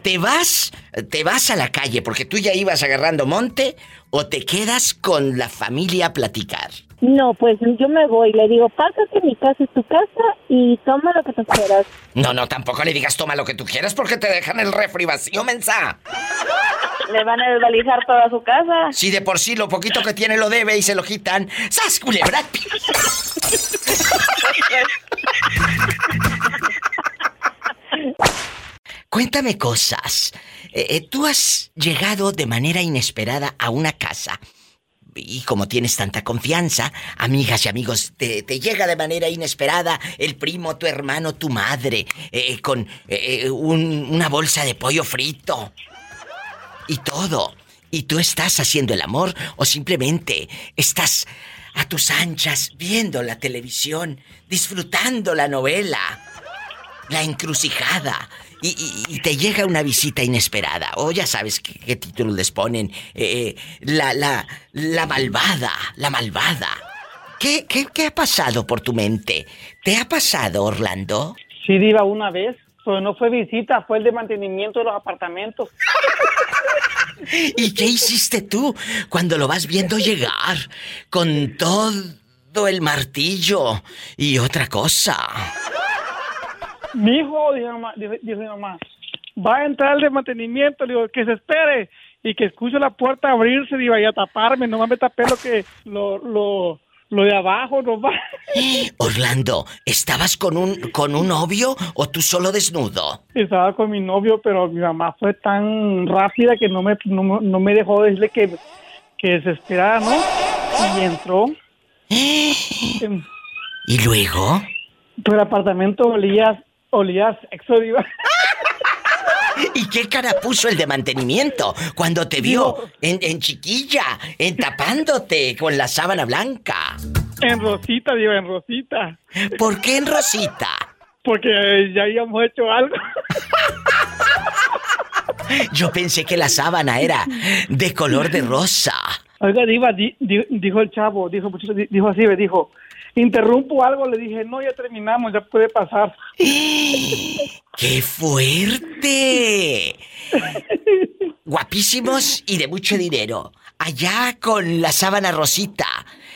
¿te vas, te vas a la calle porque tú ya ibas agarrando monte o te quedas con la familia a platicar? No, pues yo me voy. Le digo, pásate, mi casa es tu casa y toma lo que tú quieras. No, no, tampoco le digas toma lo que tú quieras porque te dejan el refri vacío, mensa. Le van a desvalizar toda su casa. Si de por sí lo poquito que tiene lo debe y se lo quitan, ¡sas culebra! Cuéntame cosas. Eh, eh, tú has llegado de manera inesperada a una casa. Y como tienes tanta confianza, amigas y amigos, te, llega de manera inesperada el primo, tu hermano, tu madre, eh, con eh, un- una bolsa de pollo frito. Y todo. Y tú estás haciendo el amor o simplemente estás a tus anchas viendo la televisión, disfrutando la novela, la encrucijada. Y, y- y te llega una visita inesperada. O ya sabes qué, qué títulos les ponen. Eh, la, la, la malvada, la malvada. ¿Qué, qué, qué ha pasado por tu mente? ¿Te ha pasado, Orlando? Sí, Diva, una vez. Pero no fue visita, fue el de mantenimiento de los apartamentos. ¿Y qué hiciste tú cuando lo vas viendo llegar con todo el martillo y otra cosa? Mi hijo, dijo mamá, dijo, mi mamá, va a entrar el de mantenimiento, le digo, que se espere y que escuche la puerta abrirse, digo, y a taparme, no me tapé lo que, lo, lo, lo de abajo, no va. Orlando, ¿estabas con un con un novio o tú solo desnudo? Estaba con mi novio, pero mi mamá fue tan rápida que no me, no, no me dejó decirle que, que se esperara, ¿no? Y entró. ¿Y luego? Pero el apartamento olía, olía a sexo, diva. ¿Y qué cara puso el de mantenimiento cuando te vio en, en chiquilla, en tapándote con la sábana blanca? En Rosita, diva, en Rosita. ¿Por qué en Rosita? Porque ya habíamos hecho algo. Yo pensé que la sábana era de color de rosa. Oiga, diva, di- di- dijo el chavo, dijo, dijo así, me dijo, interrumpo algo, le dije, no, ya terminamos, ya puede pasar. ¡Qué fuerte! Guapísimos y de mucho dinero. Allá con la sábana rosita.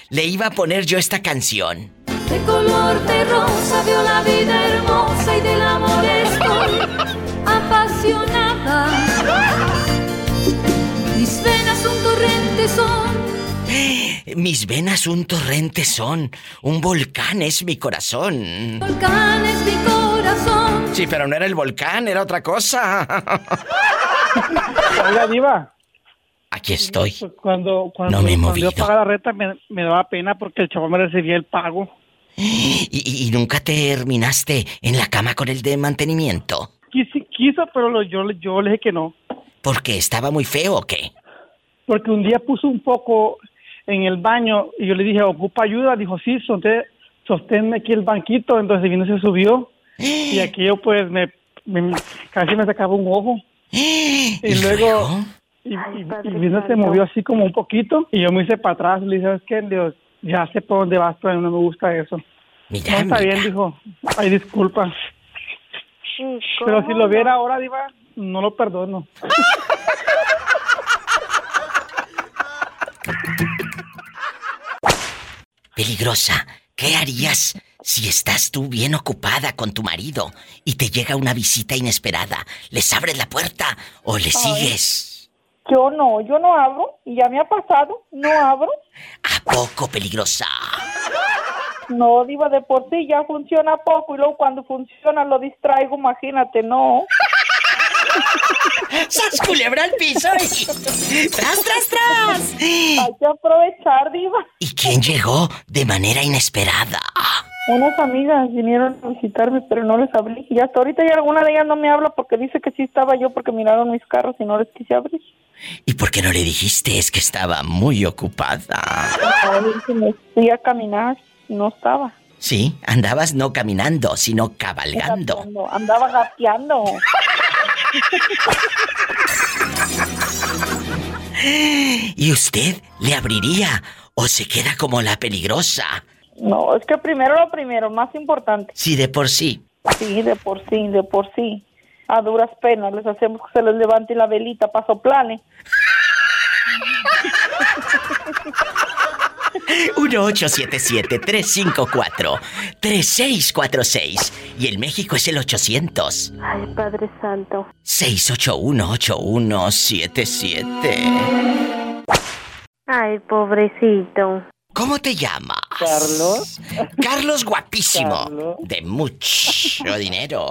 Le iba a poner yo esta canción. De color de rosa veo la vida hermosa y del amor estoy apasionada. Mis venas un torrente son, Mis venas un torrente son. Un volcán es mi corazón. volcán es mi corazón. Sí, pero no era el volcán, era otra cosa. Oiga, diva. Aquí estoy. Pues cuando, cuando, No me he cuando yo pagaba la renta me, me daba pena porque el chavo me recibía el pago. ¿Y, y- y nunca terminaste en la cama con el de mantenimiento? Quisi- quiso, pero lo- yo, yo le dije que no. ¿Porque estaba muy feo o qué? Porque un día puso un poco en el baño y yo le dije, ¿ocupa ayuda? Dijo, sí, sosté- sosténme aquí el banquito. Entonces vino y se subió. Y aquello pues me, me- casi me sacaba un ojo. Y luego, y, y- y vino se movió así como un poquito y yo me hice para atrás. Le dije, ¿sabes qué? Le digo, ya sé por dónde vas, pero no me gusta eso. Mira, no, está mira. bien, dijo. Ay, disculpa. Pero si lo viera ahora, Diva, no lo perdono. Peligrosa, ¿qué harías si estás tú bien ocupada con tu marido y te llega una visita inesperada? ¿Les abres la puerta o le sigues? Yo no, yo no abro y ya me ha pasado, no abro. ¿A poco, peligrosa? No, diva, de por sí ya funciona poco y luego cuando funciona lo distraigo, imagínate, no. ¡Sas culebra al piso! y- ¡Tras, tras, tras! Hay que aprovechar, diva. ¿Y quién llegó de manera inesperada? Unas amigas vinieron a visitarme, pero no les abrí. Y hasta ahorita ya alguna de ellas no me habla porque dice que sí estaba yo porque miraron mis carros y no les quise abrir. ¿Y por qué no le dijiste? Es que estaba muy ocupada. Me fui a caminar y no estaba. Sí, andabas no caminando, sino cabalgando. Gateando, Andaba gateando. ¿Y usted le abriría o se queda como la peligrosa? No, es que primero lo primero, más importante. Si de por sí. Sí, de por sí, de por sí. A duras penas les hacemos que se les levante la velita para soplarle. 1877-354-3646. Y el México es el 800. Ay, Padre Santo. 681-8177. Ay, pobrecito. ¿Cómo te llamas? Carlos. Carlos guapísimo. Carlos. De mucho dinero.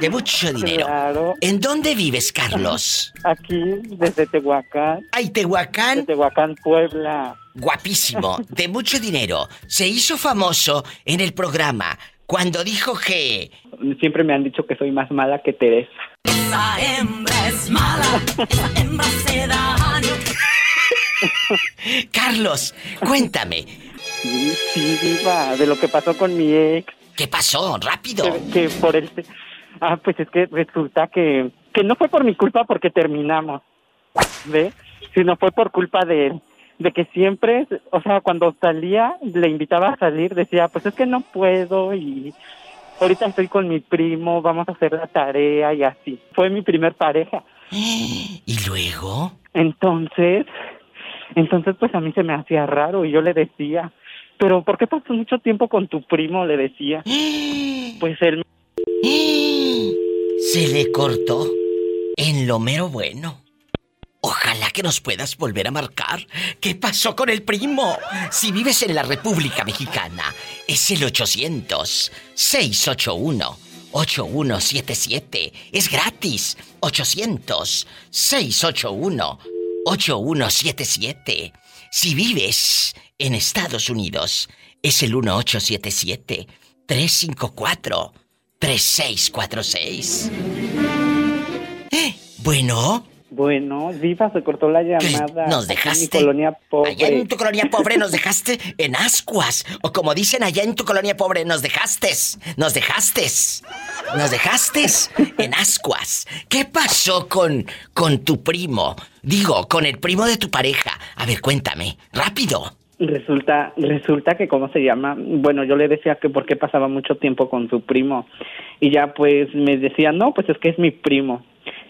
De mucho dinero. Claro. ¿En dónde vives, Carlos? Aquí, desde Tehuacán. Ay, Tehuacán. De Tehuacán, Puebla. Guapísimo, de mucho dinero. Se hizo famoso en el programa cuando dijo que... Siempre me han dicho que soy más mala que Teresa. Esa hembra es mala, esa hembra se daño. Carlos, cuéntame, Sí, sí, diva, de lo que pasó con mi ex. ¿qué pasó? Rápido. Que, que por el... Ah, pues es que resulta que, que no fue por mi culpa porque terminamos, ¿ve? Sino fue por culpa de él. de que siempre, o sea, cuando salía, le invitaba a salir, decía, pues es que no puedo y ahorita estoy con mi primo, vamos a hacer la tarea y así. Fue mi primer pareja. ¿Y luego? Entonces, entonces pues a mí se me hacía raro y yo le decía, pero ¿por qué pasas mucho tiempo con tu primo? Le decía. Pues él... Se le cortó en lo mero bueno. Ojalá que nos puedas volver a marcar. ¿Qué pasó con el primo? Si vives en la República Mexicana, es el 800-681-8177. Es gratis. 800-681-8177. Si vives en Estados Unidos, es el 1877-354-3646. ¿Eh? Bueno. Bueno, Diva, se cortó la llamada. Nos Aquí en dejaste. mi colonia pobre. Allá en tu colonia pobre nos dejaste en ascuas. O como dicen allá en tu colonia pobre, nos dejaste. Nos dejaste. Nos dejaste en ascuas. ¿Qué pasó con, con tu primo? Digo, con el primo de tu pareja. A ver, cuéntame. Rápido. Resulta, resulta que, ¿cómo se llama? Bueno, yo le decía que porque pasaba mucho tiempo con su primo. Y ya pues me decía, no, pues es que es mi primo.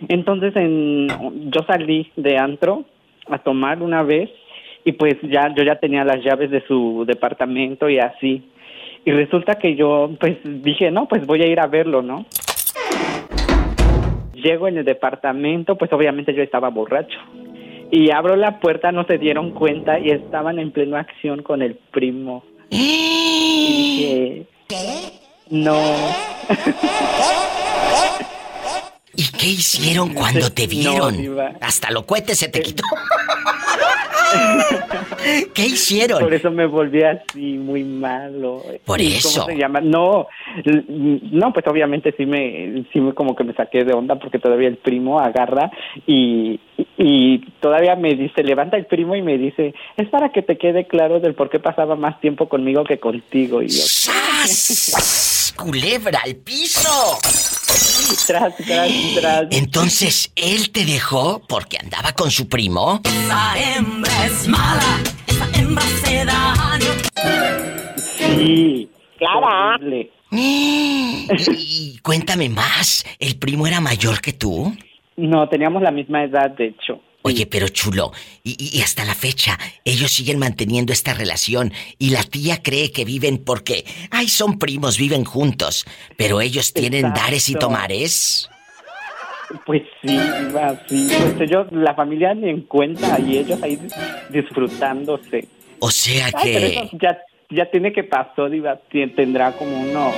Entonces en, yo salí de antro a tomar una vez y pues ya yo ya tenía las llaves de su departamento y así. Y resulta que yo pues dije, no, pues voy a ir a verlo, ¿no? Llego en el departamento, pues obviamente yo estaba borracho. Y abro la puerta, no se dieron cuenta y estaban en plena acción con el primo. Y dije, no. ¿Y qué hicieron cuando te vieron? Hasta lo cohete se te quitó. ¿Qué hicieron? Por eso me volví así muy malo. Por ¿Y eso. ¿Cómo se llama? No, no, pues obviamente sí me, sí me como que me saqué de onda porque todavía el primo agarra y, y todavía me dice, levanta el primo y me dice, es para que te quede claro del por qué pasaba más tiempo conmigo que contigo. Y yo, ¡Sas! ¡Culebra al piso! tras, tras, tras. Entonces, él te dejó porque andaba con su primo. Esa hembra es mala, esa hembra se daño. Sí. Clara. Y cuéntame más, ¿el primo era mayor que tú? No, teníamos la misma edad, de hecho. Oye, pero chulo, y, hasta la fecha, ellos siguen manteniendo esta relación y la tía cree que viven porque, ay, son primos, viven juntos, pero ellos tienen Exacto. dares y tomares. Pues sí, iba sí. Pues ellos, la familia ni en cuenta y ellos ahí dis- disfrutándose. O sea Ay, pero que... eso ya, ya tiene que pasó, diva, tendrá como unos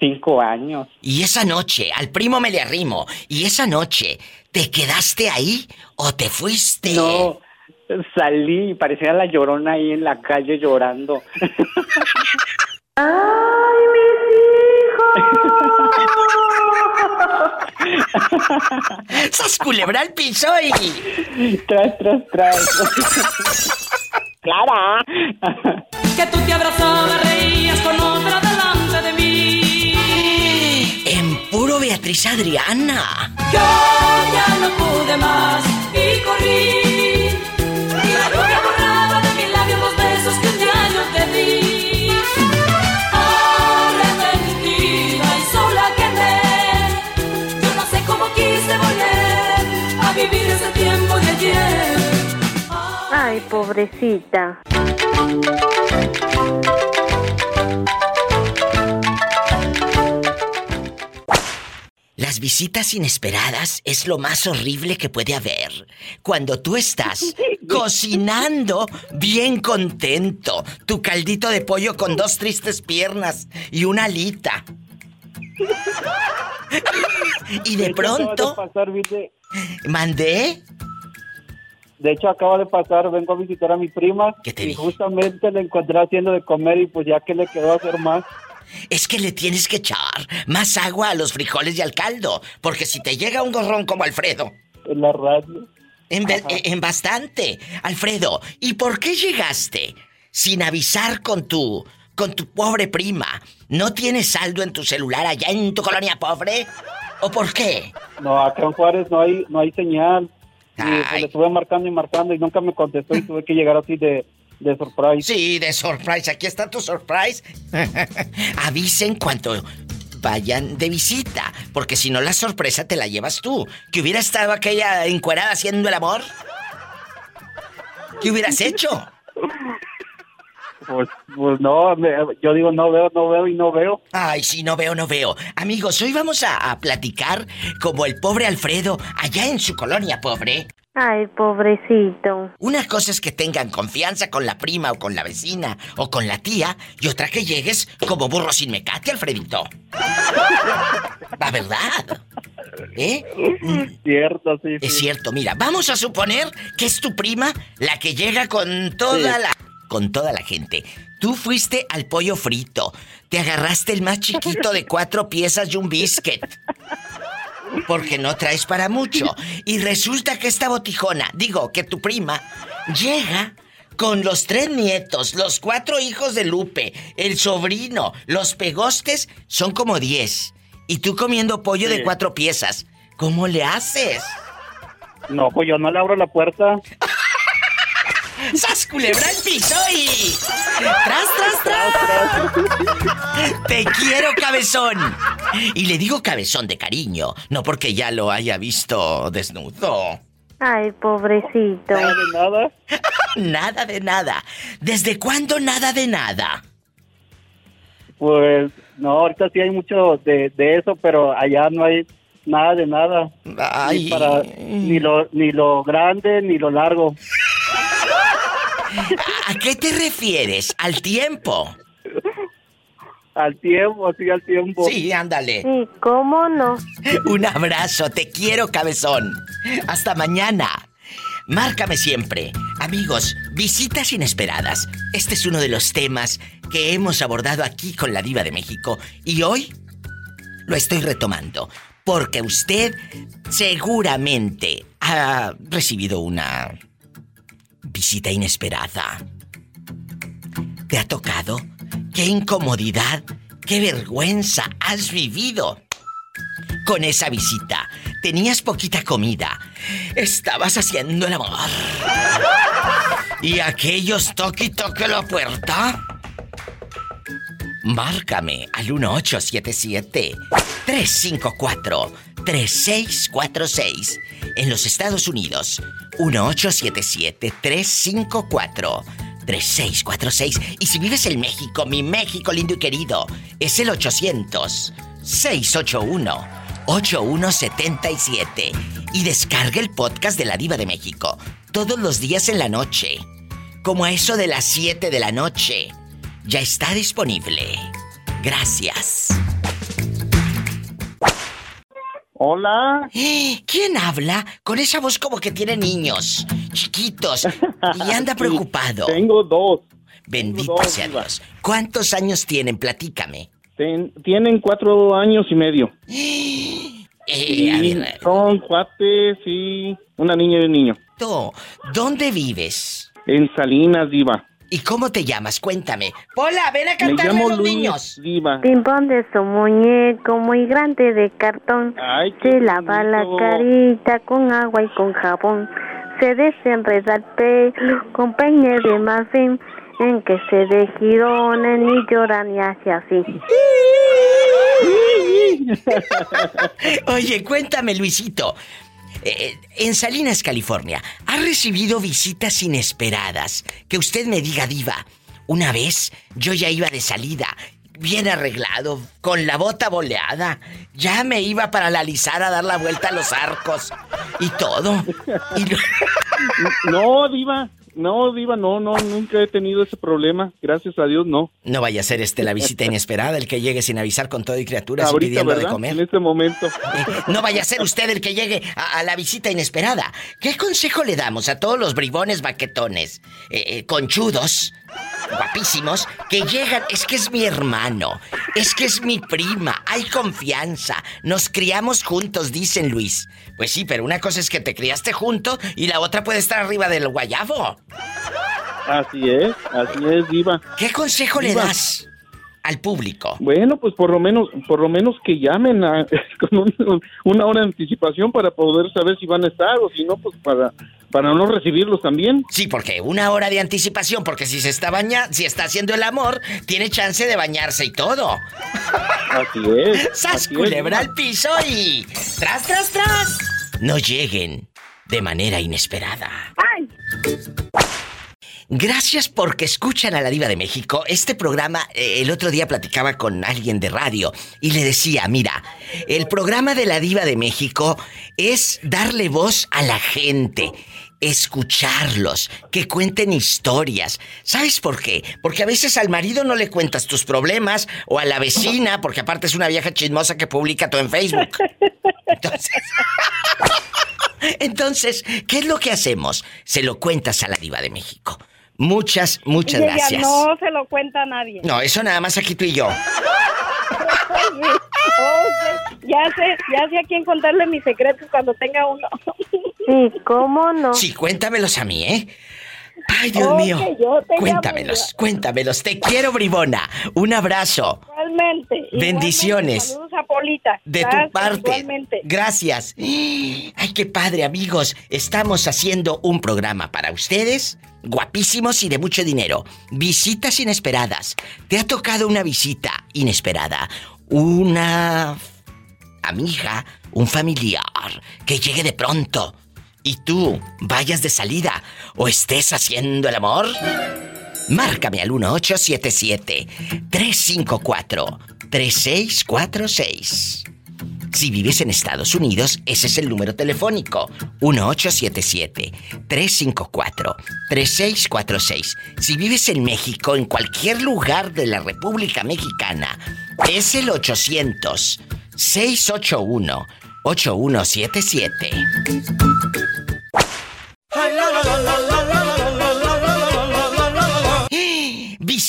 cinco años. Y esa noche, al primo me le arrimo, y esa noche, ¿te quedaste ahí o te fuiste? No, salí y parecía la llorona ahí en la calle llorando. ¡Ay, ¡Sas culebra al piso y... tras, tras, tras. Clara. Que tú te abrazabas, reías con otra Beatriz Adriana. Yo ya no pude más y corrí. Y la lluvia borraba de mis labios los besos que un día yo te di. Arrepentida y sola quedé. Yo no sé cómo quise volver a vivir ese tiempo de ayer. Ay, pobrecita. Las visitas inesperadas es lo más horrible que puede haber. Cuando tú estás cocinando bien contento, tu caldito de pollo con dos tristes piernas y una alita. y de pronto, mandé. De hecho, acaba de pasar, vengo a visitar a mi prima y justamente la encontré haciendo de comer y pues ya que le quedó hacer más. Es que le tienes que echar más agua a los frijoles y al caldo, porque si te llega un gorrón como Alfredo. En la radio. En, bastante. Alfredo, ¿y por qué llegaste sin avisar con tu con tu pobre prima? ¿No tienes saldo en tu celular allá en tu colonia pobre? ¿O por qué? No, acá en Juárez no hay, no hay señal. Y le estuve marcando y marcando y nunca me contestó y tuve que llegar así de, de surprise. Sí, de surprise. Aquí está tu surprise. Avisen cuando vayan de visita, porque si no la sorpresa te la llevas tú. Que hubiera estado aquella encuerada haciendo el amor. ¿Qué hubieras hecho? Pues, pues no, me- yo digo no veo, no veo y no veo. Ay, sí, no veo, no veo. Amigos, hoy vamos a, a platicar como el pobre Alfredo allá en su colonia pobre. Ay, pobrecito. Una cosa es que tengan confianza con la prima o con la vecina o con la tía y otra que llegues como burro sin mecate, Alfredito. La verdad. ¿Eh? Cierto, sí, Es cierto, mira, vamos a suponer que es tu prima la que llega con toda Sí. la con toda la gente. Tú fuiste al pollo frito, te agarraste el más chiquito de cuatro piezas y un biscuit. Porque no traes para mucho. Y resulta que esta botijona, digo, que tu prima, llega con los tres nietos, los cuatro hijos de Lupe, el sobrino, los pegostes, son como diez. Y tú comiendo pollo de cuatro piezas. ¿Cómo le haces? No, pues yo no le abro la puerta. ¡Sas culebra el piso y... ¡Tras, tras, tras! ¡Te quiero, cabezón! Y le digo cabezón de cariño, no porque ya lo haya visto desnudo. Ay, pobrecito. Nada de nada. Nada de nada. ¿Desde cuándo nada de nada? Pues no, ahorita sí hay mucho de, de eso, pero allá no hay nada de nada. Ay. Ni, para, ni, lo, ni lo grande ni lo largo. ¿A qué te refieres? ¿Al tiempo? Al tiempo, sí, al tiempo. Sí, ándale. Sí, ¿cómo no? Un abrazo, te quiero, cabezón. Hasta mañana. Márcame siempre. Amigos, visitas inesperadas. Este es uno de los temas que hemos abordado aquí con la Diva de México. Y hoy lo estoy retomando. Porque usted seguramente ha recibido una visita inesperada. ¿Te ha tocado? ¿Qué incomodidad? ¿Qué vergüenza has vivido? Con esa visita, tenías poquita comida. Estabas haciendo el amor. ¿Y aquellos toque y toque la puerta? Márcame al 1877-354-3646. En los Estados Unidos, 1877-354-3646. Y si vives en México, mi México lindo y querido, es el 800-681-8177. Y descarga el podcast de la Diva de México todos los días en la noche. Como a eso de las 7 de la noche. Ya está disponible. Gracias. Hola. ¿Quién habla? Con esa voz como que tiene niños, chiquitos, y anda Sí, preocupado. Tengo dos. Bendito dos, sea. Dios. ¿Cuántos años tienen? Platícame. Ten- tienen cuatro años y medio. Eh, a Y ver, son cuates y una niña y un niño. ¿dónde vives? En Salinas, Diva. ¿Y cómo te llamas? Cuéntame. Pola, ven a Me cantarle a llamo los Luis niños. Diva. Pimpón de su muñeco muy grande de cartón. Ay, qué Se lava la carita con agua y con jabón. Se desenreda el pelo con peine de marfil. En que se de girones ni llora ni hace así. Oye, cuéntame, Luisito. Eh, en Salinas, California, ¿ha recibido visitas inesperadas? Que usted me diga, diva. Una vez yo ya iba de salida, bien arreglado, con la bota boleada. Ya me iba para la Lizar a dar la vuelta a los arcos. Y todo. No, Diva. No, Diva, no, no, nunca he tenido ese problema. Gracias a Dios, no. No vaya a ser este la visita inesperada, el que llegue sin avisar con todo y criaturas y Ahorita, pidiendo de ¿verdad? comer. En este momento. No vaya a ser usted el que llegue a, a la visita inesperada. ¿Qué consejo le damos a todos los bribones baquetones, eh, eh, conchudos, guapísimos, que llegan? Es que es mi hermano, es que es mi prima, hay confianza, nos criamos juntos, dicen Luis. Pues sí, pero una cosa es que te criaste junto y la otra puede estar arriba del guayabo. Así es, así es, Diva. ¿Qué consejo le das al público. Bueno, pues por lo menos, por lo menos que llamen a- con un- una hora de anticipación para poder saber si van a estar o si no, pues para, para no recibirlos también. Sí, porque una hora de anticipación, porque si se está bañando, si está haciendo el amor, tiene chance de bañarse y todo. Así es. ¡Sas así culebra al piso y tras, tras, tras! No lleguen de manera inesperada. Gracias porque escuchan a la Diva de México. Este programa, eh, el otro día platicaba con alguien de radio y le decía, mira, el programa de la Diva de México es darle voz a la gente, escucharlos, que cuenten historias. ¿Sabes por qué? Porque a veces al marido no le cuentas tus problemas o a la vecina, porque aparte es una vieja chismosa que publica todo en Facebook. Entonces, entonces, ¿qué es lo que hacemos? Se lo cuentas a la Diva de México. Muchas, muchas Y ella gracias. no se lo cuenta a nadie. No, eso nada más aquí tú y yo. Oh. Ya sé, ya sé a quién contarle mis secretos cuando tenga uno. Sí, ¿cómo no? Sí, cuéntamelos a mí, ¿eh? Ay, Dios mío. yo te Cuéntamelos, llamo, cuéntamelos. Te quiero, bribona. Un abrazo. Igualmente. igualmente. Bendiciones. Saludos a Polita. De Gracias, tu parte. Igualmente. Gracias. Ay, qué padre, amigos. Estamos haciendo un programa para ustedes, guapísimos y de mucho dinero. Visitas inesperadas. ¿Te ha tocado una visita inesperada? Una amiga, un familiar que llegue de pronto y tú vayas de salida o estés haciendo el amor? Márcame al 1877-354-3646. Si vives en Estados Unidos, ese es el número telefónico. 1877-354-3646. Si vives en México, en cualquier lugar de la República Mexicana, es el 800-681-8177.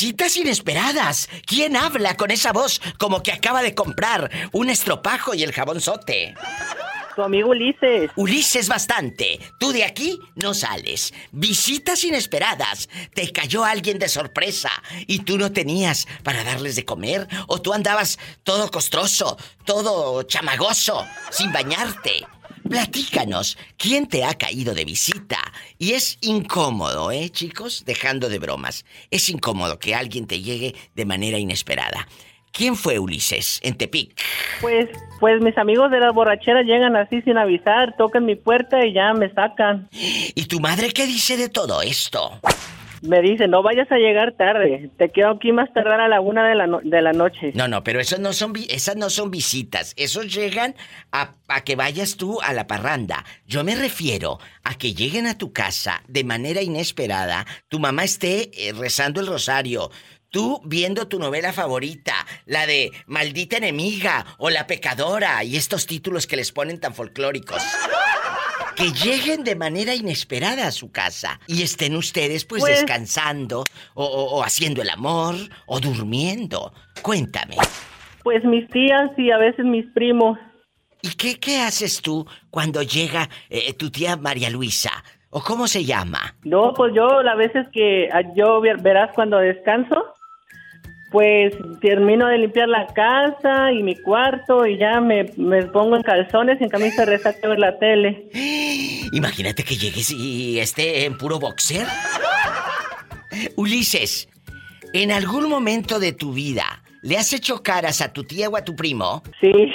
Visitas inesperadas. ¿Quién habla con esa voz como que acaba de comprar un estropajo y el jabonzote? Tu amigo Ulises. Ulises bastante. Tú de aquí no sales. Visitas inesperadas. Te cayó alguien de sorpresa y tú no tenías para darles de comer o tú andabas todo costroso, todo chamagoso, sin bañarte. Platícanos, ¿quién te ha caído de visita? Y es incómodo, ¿eh, chicos? Dejando de bromas. Es incómodo que alguien te llegue de manera inesperada. ¿Quién fue Ulises en Tepic? Pues, pues mis amigos de las borracheras llegan así sin avisar, tocan mi puerta y ya me sacan. ¿Y tu madre qué dice de todo esto? Me dice, no vayas a llegar tarde, te quedo aquí más tardar a la una de la, no- de la noche. No, no, pero esos no son esas no son visitas. Esos llegan a, a que vayas tú a la parranda. Yo me refiero a que lleguen a tu casa de manera inesperada, tu mamá esté eh, rezando el rosario. Tú viendo tu novela favorita, la de Maldita enemiga o La pecadora y estos títulos que les ponen tan folclóricos. Que lleguen de manera inesperada a su casa y estén ustedes pues, Pues- descansando o, o- o haciendo el amor o durmiendo. Cuéntame. Pues mis tías y a veces mis primos. ¿Y qué, qué haces tú cuando llega eh, tu tía María Luisa? ¿O cómo se llama? No, pues yo las veces que ah, yo ver- verás cuando descanso, pues termino de limpiar la casa y mi cuarto y ya me, me pongo en calzones y en camisa de resaca a ver la tele. Imagínate que llegues y esté en puro boxer. Ulises, ¿en algún momento de tu vida le has hecho caras a tu tía o a tu primo? Sí.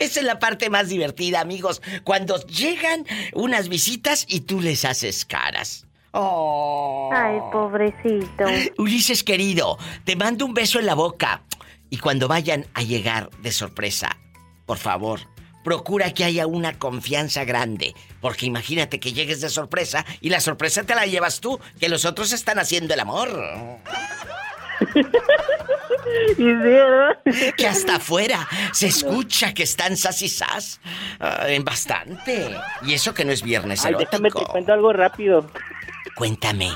Esa es la parte más divertida, amigos. Cuando llegan unas visitas y tú les haces caras. Oh. Ay, pobrecito. Ulises querido, te mando un beso en la boca. Y cuando vayan a llegar de sorpresa, por favor, procura que haya una confianza grande. Porque imagínate que llegues de sorpresa y la sorpresa te la llevas tú, que los otros están haciendo el amor. Que hasta afuera se escucha que están sas y sas. Ah, en bastante. Y eso que no es viernes Ay, déjame te cuento algo rápido. Cuéntame.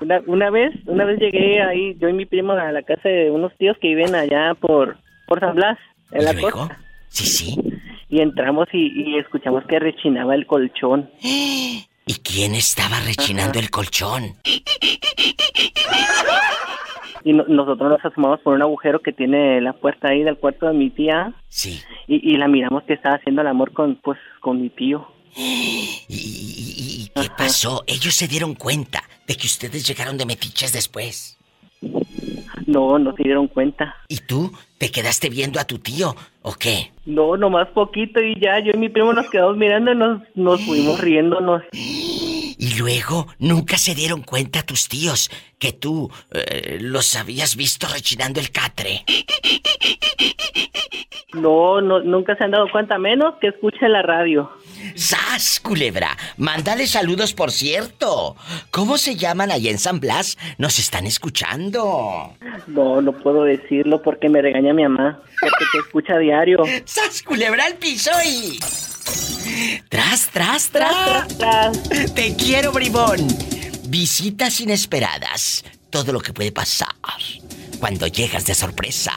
Una, una vez, una vez llegué ahí, yo y mi primo a la casa de unos tíos que viven allá por, por San Blas, en la costa. Sí, sí. Y entramos y, y escuchamos que rechinaba el colchón. ¿Y quién estaba rechinando el colchón? Y no- nosotros nos asomamos por un agujero que tiene la puerta ahí del cuarto de mi tía. Sí. Y, y la miramos que estaba haciendo el amor con, pues, con mi tío. ¿Y qué pasó? Ellos se dieron cuenta de que ustedes llegaron de metiches después. No, no se dieron cuenta. ¿Y tú te quedaste viendo a tu tío o qué? No, nomás poquito y ya, yo y mi primo nos quedamos mirando y nos, nos fuimos riéndonos. Y luego nunca se dieron cuenta tus tíos que tú eh, los habías visto rechinando el catre. No, no, nunca se han dado cuenta, menos que escuchen la radio. ¡Sas, culebra! Mándale saludos, por cierto. ¿Cómo se llaman allá en San Blas? Nos están escuchando. No, no puedo decirlo porque me regaña mi mamá, porque te escucha a diario. ¡Sas, culebra al piso y... Tras, tras, tras. Te quiero, bribón. Visitas inesperadas. Todo lo que puede pasar cuando llegas de sorpresa.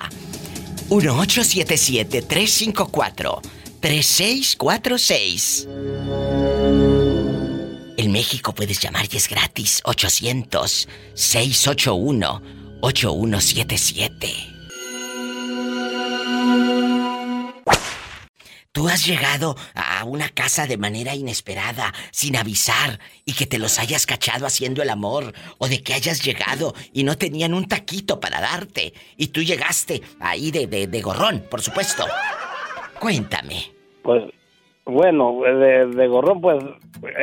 1877-354-3646. En México puedes llamar y es gratis. 800-681-8177. Tú has llegado a una casa de manera inesperada, sin avisar, y que te los hayas cachado haciendo el amor, o de que hayas llegado y no tenían un taquito para darte, y tú llegaste ahí de, de, de gorrón, por supuesto. Cuéntame. Pues, bueno, de, gorrón, pues,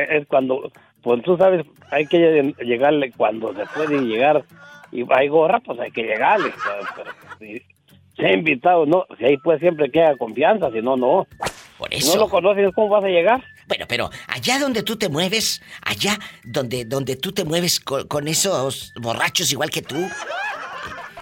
es cuando, pues tú sabes, hay que llegarle cuando se puede llegar. Y hay gorra, pues hay que llegarle. Pero, pero se ha invitado, no, si ahí pues siempre queda confianza, si no, no. Por Si eso. no lo conoces, ¿cómo vas a llegar? Bueno, pero allá donde tú te mueves, allá donde, donde tú te mueves co- con, esos borrachos igual que tú,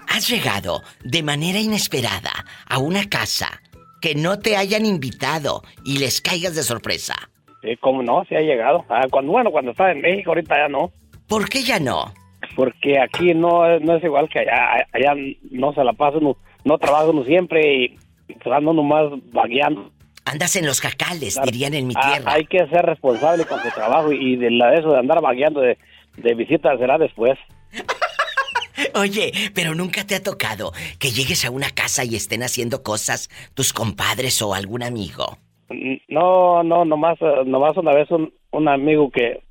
has llegado de manera inesperada a una casa que no te hayan invitado y les caigas de sorpresa. Sí, cómo no, si ha llegado. Ah, cuando, bueno, cuando estaba en México, ahorita ya no. ¿Por qué ya no? Porque aquí no, no es igual que allá. Allá no se la pasa uno, no trabaja uno siempre y pues anda uno más vagueando. Andas en los jacales, dirían en mi Ah, tierra. hay que ser responsable con su trabajo y de la, eso de andar vagueando de, de visita será después. Oye, pero nunca te ha tocado que llegues a una casa y estén haciendo cosas tus compadres o algún amigo. No, no, nomás, eh, nomás una vez un, un amigo que,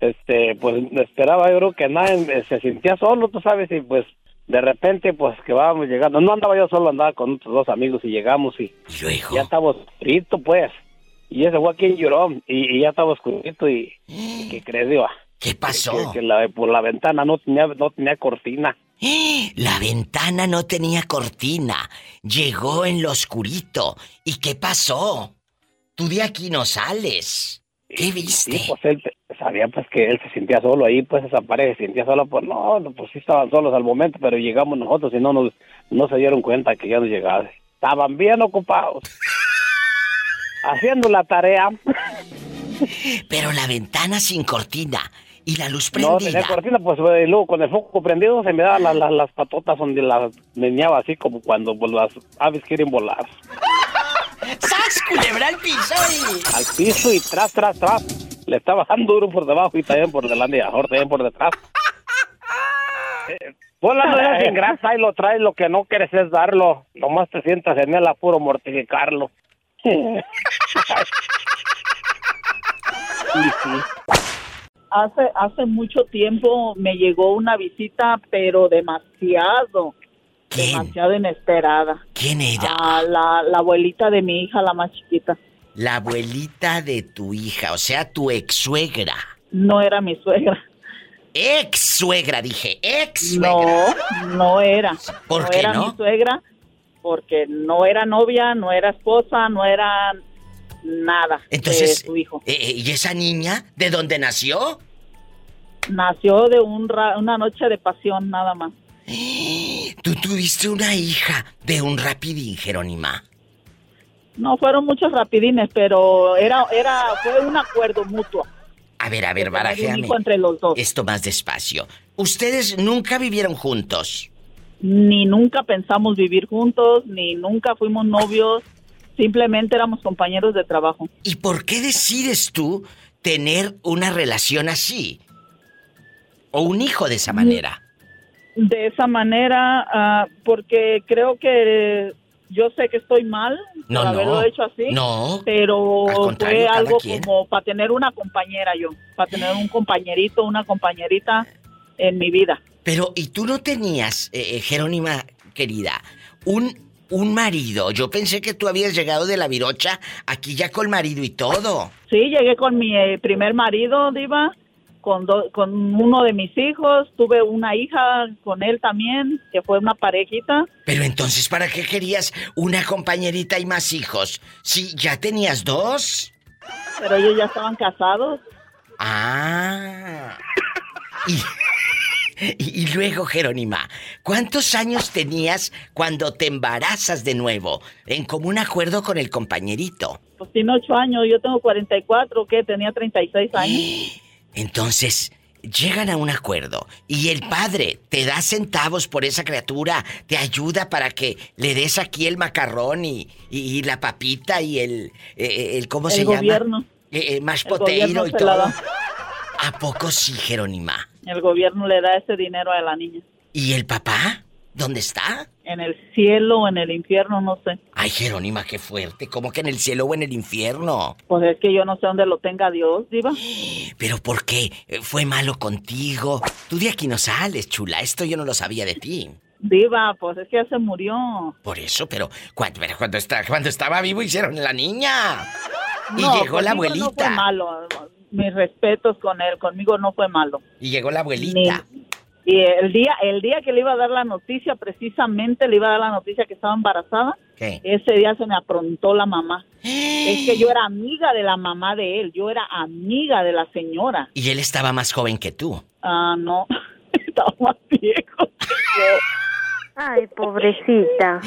este, pues esperaba, yo creo que nadie eh, se sentía solo, tú sabes, y pues de repente, pues que vábamos llegando. No andaba yo solo, andaba con otros dos amigos y llegamos y, ya estaba oscurito, pues. Y ese fue quien lloró y, y ya estaba oscurito y, y ¿qué crees, Diva? ¿Qué pasó? Que, que la, por la ventana no tenía, no tenía cortina. La ventana no tenía cortina. Llegó en lo oscurito. ¿Y qué pasó? Tú de aquí no sales. ¿Qué viste? Sí, pues él sabía pues que él se sentía solo ahí, pues esa pareja se sentía sola, pues no, no, pues sí estaban solos al momento, pero llegamos nosotros y no nos, no se dieron cuenta que ya nos llegaba. Estaban bien ocupados. Haciendo la tarea. Pero la ventana sin cortina y la luz No prendida. tenía cortina, pues eh, luego con el foco prendido se me daban las, las, las patotas donde las meneaba así como cuando pues, las aves quieren volar. ¡Sas, culebra al piso! y- Al piso y tras, tras, tras. Le estaba dando duro por debajo y también por delante y mejor también por detrás. No es sin grasa y lo traes, lo que no quieres es darlo. Nomás te sientas en el apuro mortificarlo. Hace, hace mucho tiempo me llegó una visita, pero demasiado, demasiado inesperada. ¿Quién era? A la, la abuelita de mi hija, la más chiquita. La abuelita de tu hija, o sea, tu ex suegra. No era mi suegra. Ex suegra, dije, ex suegra. No, no era. ¿Por no qué era no? mi suegra, porque no era novia, no era esposa, no era nada Entonces, de su hijo. eh, eh, ¿y esa niña de dónde nació? Nació de un ra- una noche de pasión, nada más. Tú tuviste una hija de un rapidín, Jerónima. No fueron muchos rapidines, pero era, era, fue un acuerdo mutuo. A ver, a ver, barajéame. entre los dos. Esto más despacio. Ustedes nunca vivieron juntos. Ni nunca pensamos vivir juntos, ni nunca fuimos novios, simplemente éramos compañeros de trabajo. ¿Y por qué decides tú tener una relación así? O un hijo de esa manera. de esa manera ah, porque creo que yo sé que estoy mal No, por no. haberlo hecho así. No. Pero fue algo como para tener una compañera yo, para tener un compañerito, una compañerita en mi vida. Pero, ¿y tú no tenías, eh, eh, Jerónima querida, un, un marido? Yo pensé que tú habías llegado de la virocha aquí ya con marido y todo. Sí, llegué con mi eh, primer marido, Diva, con, do- con uno de mis hijos, tuve una hija con él también, que fue una parejita. Pero entonces, ¿para qué querías una compañerita y más hijos? Si ya tenías dos. Pero ellos ya estaban casados. Ah. Y, y- y luego, Jerónima, ¿cuántos años tenías cuando te embarazas de nuevo? En común acuerdo con el compañerito. Pues tiene ocho años, yo tengo 44, que tenía 36 años. Entonces, llegan a un acuerdo y el padre te da centavos por esa criatura, te ayuda para que le des aquí el macarrón y, y- y la papita y el, eh, el ¿cómo El se gobierno. llama? Eh, eh, mashed El gobierno y todo. ¿A poco sí, Jerónima? El gobierno le da ese dinero a la niña. ¿Y el papá? ¿Dónde está? En el cielo, en el infierno, no sé. Ay, Jerónima, qué fuerte. ¿Cómo que en el cielo o en el infierno? Pues es que yo no sé dónde lo tenga Dios, Diva. ¿Pero por qué? ¿Fue malo contigo? Tú de aquí no sales, chula. Esto yo no lo sabía de ti. Diva, pues es que ya se murió. Por eso, pero cuando, pero cuando, está- cuando estaba vivo hicieron la niña. Y No, llegó la conmigo No fue abuelita. malo. Mis respetos con él. Conmigo no fue malo. Y llegó la abuelita. Y el día, el día que le iba a dar la noticia, precisamente le iba a dar la noticia que estaba embarazada, ¿Qué? ese día se me aprontó la mamá. es que yo era amiga de la mamá de él, yo era amiga de la señora. Y él estaba más joven que tú. Ah, no, estaba más viejo. que yo. Ay, pobrecita.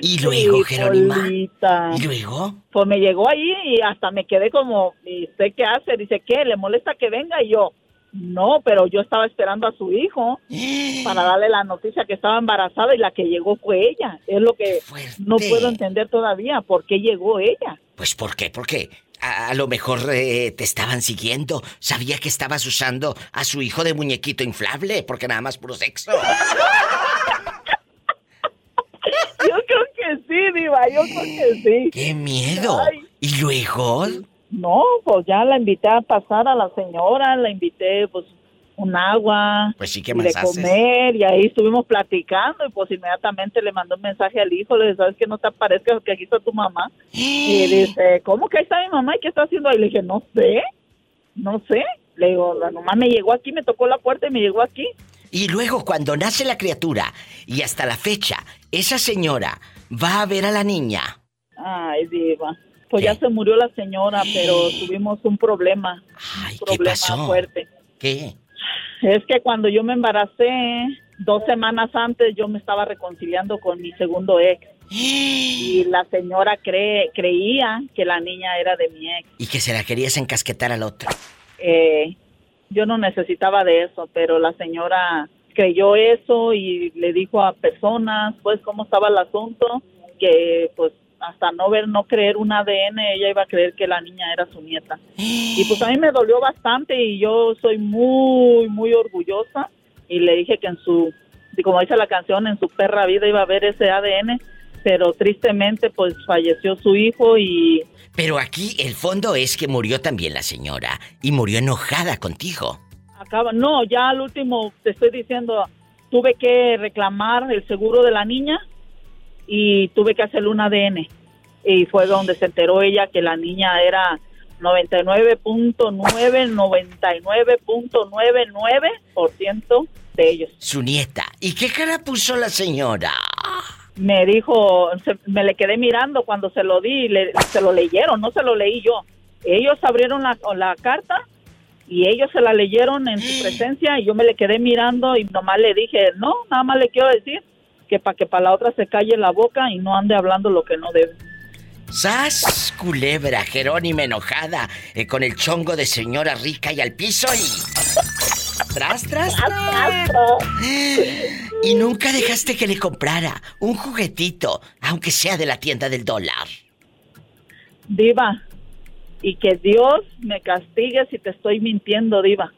Y luego, Sí, Jerónima. Polita. ¿Y luego? Pues me llegó ahí y hasta me quedé como, ¿y usted qué hace? Dice, ¿qué? ¿Le molesta que venga? Y yo, no, pero yo estaba esperando a su hijo para darle la noticia que estaba embarazada y la que llegó fue ella. Es lo que no puedo entender todavía, ¿por qué llegó ella? Pues ¿por qué? Porque a, a lo mejor eh, te estaban siguiendo. Sabía que estabas usando a su hijo de muñequito inflable, porque nada más puro sexo. Yo creo que sí, Diva, yo creo que sí. ¡Qué miedo! Ay. ¿Y luego? No, pues ya la invité a pasar a la señora, la invité pues un agua Pues sí, ¿qué más de haces? comer y ahí estuvimos platicando y pues inmediatamente le mandó un mensaje al hijo, le dije, ¿sabes que no te aparezca que aquí está tu mamá? Y dice, ¿cómo que ahí está mi mamá y qué está haciendo ahí? Le dije, no sé, no sé. Le digo, la mamá me llegó aquí, me tocó la puerta y me llegó aquí. Y luego, cuando nace la criatura y hasta la fecha, esa señora va a ver a la niña. Ay, diva. Pues ya se murió la señora, pero tuvimos un problema. un ¿qué problema pasó? fuerte. ¿Qué? Es que cuando yo me embaracé, dos semanas antes yo me estaba reconciliando con mi segundo ex. Y la señora cree, creía que la niña era de mi ex. Y que se la querías encasquetar al otro. Eh, yo no necesitaba de eso, pero la señora creyó eso y le dijo a personas, pues, cómo estaba el asunto, que pues hasta no ver, no creer un ADN, ella iba a creer que la niña era su nieta. Y pues a mí me dolió bastante y yo soy muy, muy orgullosa y le dije que en su, y como dice la canción, en su perra vida iba a ver ese ADN, pero tristemente pues falleció su hijo y Pero aquí el fondo es que murió también la señora y murió enojada contigo. acaba, no, ya al último te estoy diciendo, tuve que reclamar el seguro de la niña y tuve que hacerle un ADN. Y fue donde se enteró ella que la niña era 99.9, 99.99% de ellos. Su nieta. ¿Y qué cara puso la señora? Me dijo, se- me le quedé mirando cuando se lo di, le- se lo leyeron, no se lo leí yo. Ellos abrieron la, la carta y ellos se la leyeron en su presencia y yo me le quedé mirando y nomás le dije, no, nada más le quiero decir que para que para la otra se calle la boca y no ande hablando lo que no debe. ¡Sas! Culebra, Jerónima enojada, eh, con el chongo de señora rica y al piso y... ¡Tras, tras, tras! Y nunca dejaste que le comprara un juguetito, aunque sea de la tienda del dólar. Diva, y que Dios me castigue si te estoy mintiendo, Diva.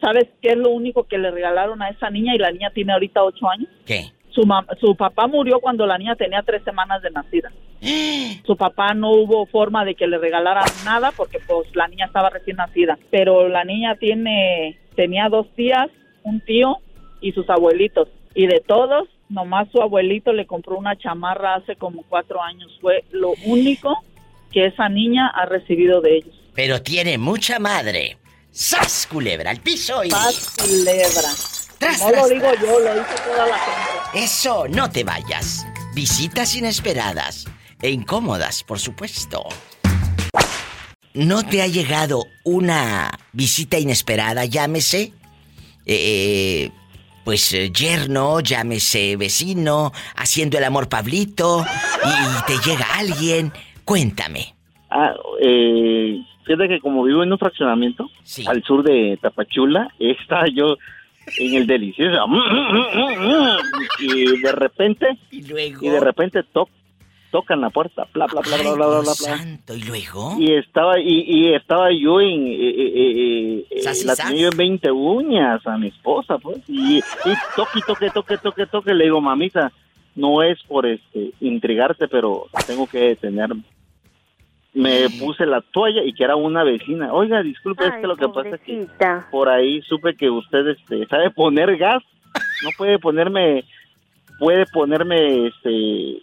¿Sabes qué es lo único que le regalaron a esa niña? Y la niña tiene ahorita ocho años. ¿Qué? Su, mam- su papá murió cuando la niña tenía tres semanas de nacida. Su papá no hubo forma de que le regalaran nada porque pues la niña estaba recién nacida. Pero la niña tiene, tenía dos tías, un tío y sus abuelitos. Y de todos, nomás su abuelito le compró una chamarra hace como cuatro años. Fue lo único que esa niña ha recibido de ellos. Pero tiene mucha madre. ¡Sas, culebra! al piso y... ¡Sas, culebra! Tras, no tras, lo digo tras. yo, lo dice toda la gente. Eso, no te vayas. Visitas inesperadas e incómodas, por supuesto. ¿No te ha llegado una visita inesperada, llámese? Eh, pues eh, yerno, llámese vecino, haciendo el amor Pablito, y te llega alguien. Cuéntame. Ah, eh, fíjate que como vivo en un fraccionamiento al sur de Tapachula, estaba yo en el delicioso y de repente y luego de repente to- tocan la puerta, bla bla bla bla bla bla bla. ¿Y luego? Y estaba y, y estaba yo en eh, eh, eh, eh, Sas y la tenía yo en 20 uñas a mi esposa, pues, y, y toque, toque, toque, toque, toque, le digo, mamita, no es por este intrigarte, pero tengo que detenerme. Me puse la toalla y que era una vecina. Oiga, disculpe, es que lo que pasa es que por ahí supe que usted este, sabe poner gas. No puede ponerme, puede ponerme este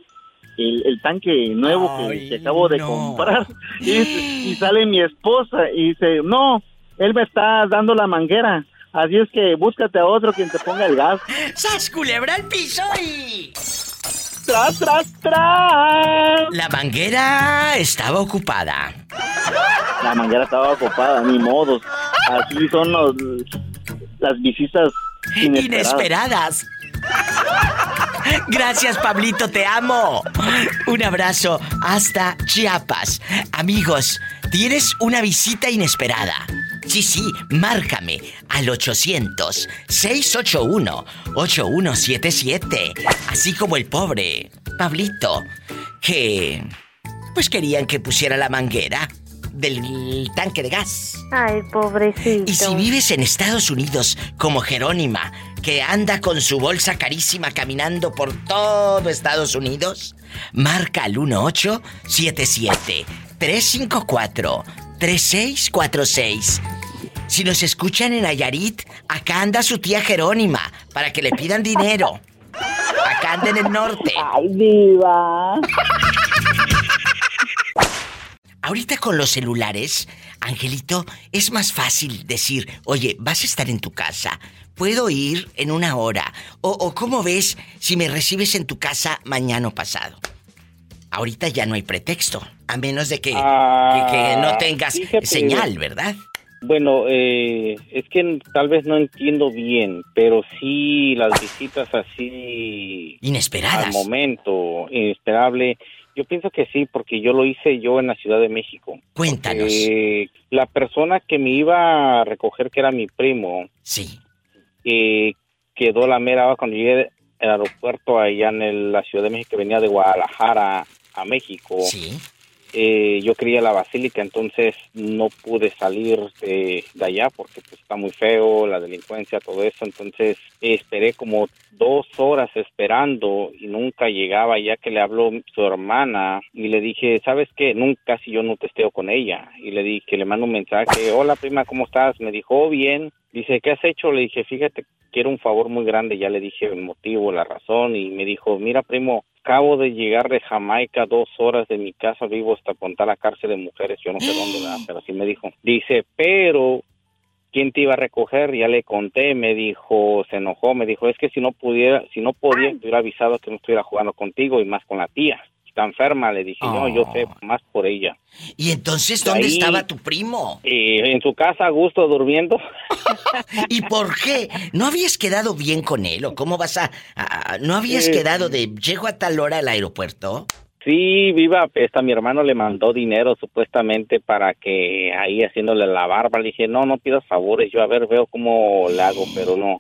el, el tanque nuevo que, que acabo de comprar. Y, y sale mi esposa y dice, no, él me está dando la manguera. Así es que búscate a otro quien te ponga el gas. ¡Sas, culebra al piso y... ¡Tras, tras, tras! La manguera estaba ocupada. La manguera estaba ocupada, ni modos. Así son los, las visitas inesperadas. Inesperadas. Gracias, Pablito, te amo. Un abrazo hasta Chiapas. Amigos, tienes una visita inesperada. Sí, sí, márcame al 800-681-8177. Así como el pobre Pablito, que pues querían que pusiera la manguera del tanque de gas. Ay, pobrecito. Y si vives en Estados Unidos como Jerónima, que anda con su bolsa carísima caminando por todo Estados Unidos, marca al 1877-354-3646. Si nos escuchan en Nayarit, acá anda su tía Jerónima para que le pidan dinero. Acá anda en el norte. ¡Ay, diva! Ahorita con los celulares, Angelito, es más fácil decir, oye, vas a estar en tu casa, puedo ir en una hora, o, o ¿cómo ves si me recibes en tu casa mañana o pasado? Ahorita ya no hay pretexto, a menos de que, que- que no tengas Ah, fíjate. señal, ¿verdad? Bueno, eh, es que tal vez no entiendo bien, pero sí las visitas así Inesperadas. al momento, inesperable. Yo pienso que sí, porque yo lo hice yo en la Ciudad de México. Cuéntanos. Eh, la persona que me iba a recoger, que era mi primo, sí. eh, quedó la mera hora cuando llegué al aeropuerto allá en el- la Ciudad de México, que venía de Guadalajara a México. Sí. Eh, yo quería la basílica, entonces no pude salir de, allá porque pues, está muy feo, la delincuencia, todo eso. Entonces esperé como dos horas esperando y nunca llegaba, ya que le habló su hermana y le dije, ¿sabes qué? Nunca, casi yo no testeo con ella. Y le dije, le mando un mensaje, hola prima, ¿cómo estás? Me dijo, "Oh, bien. Dice, ¿qué has hecho? Le dije, fíjate, quiero un favor muy grande. Ya le dije el motivo, la razón y me dijo, mira primo, acabo de llegar de Jamaica, dos horas de mi casa, vivo hasta Punta la cárcel de mujeres, yo no sé dónde, ¿verdad? pero así me dijo. Dice, pero, ¿quién te iba a recoger? Ya le conté, me dijo, se enojó, me dijo, es que si no pudiera, si no podía, te hubiera avisado que no estuviera jugando contigo y más con la tía. Está enferma, le dije, no, yo sé más por ella. ¿Y entonces dónde Ahí- estaba tu primo? Eh, en su casa, a gusto, durmiendo. ¿Y por qué? ¿No habías quedado bien con él o cómo vas a... a- ¿No habías Eh, quedado de... Llego a tal hora al aeropuerto? Sí, viva, esta mi hermano le mandó dinero supuestamente para que ahí haciéndole la barba. Le dije, no, no pidas favores, yo a ver, veo cómo le hago, pero no.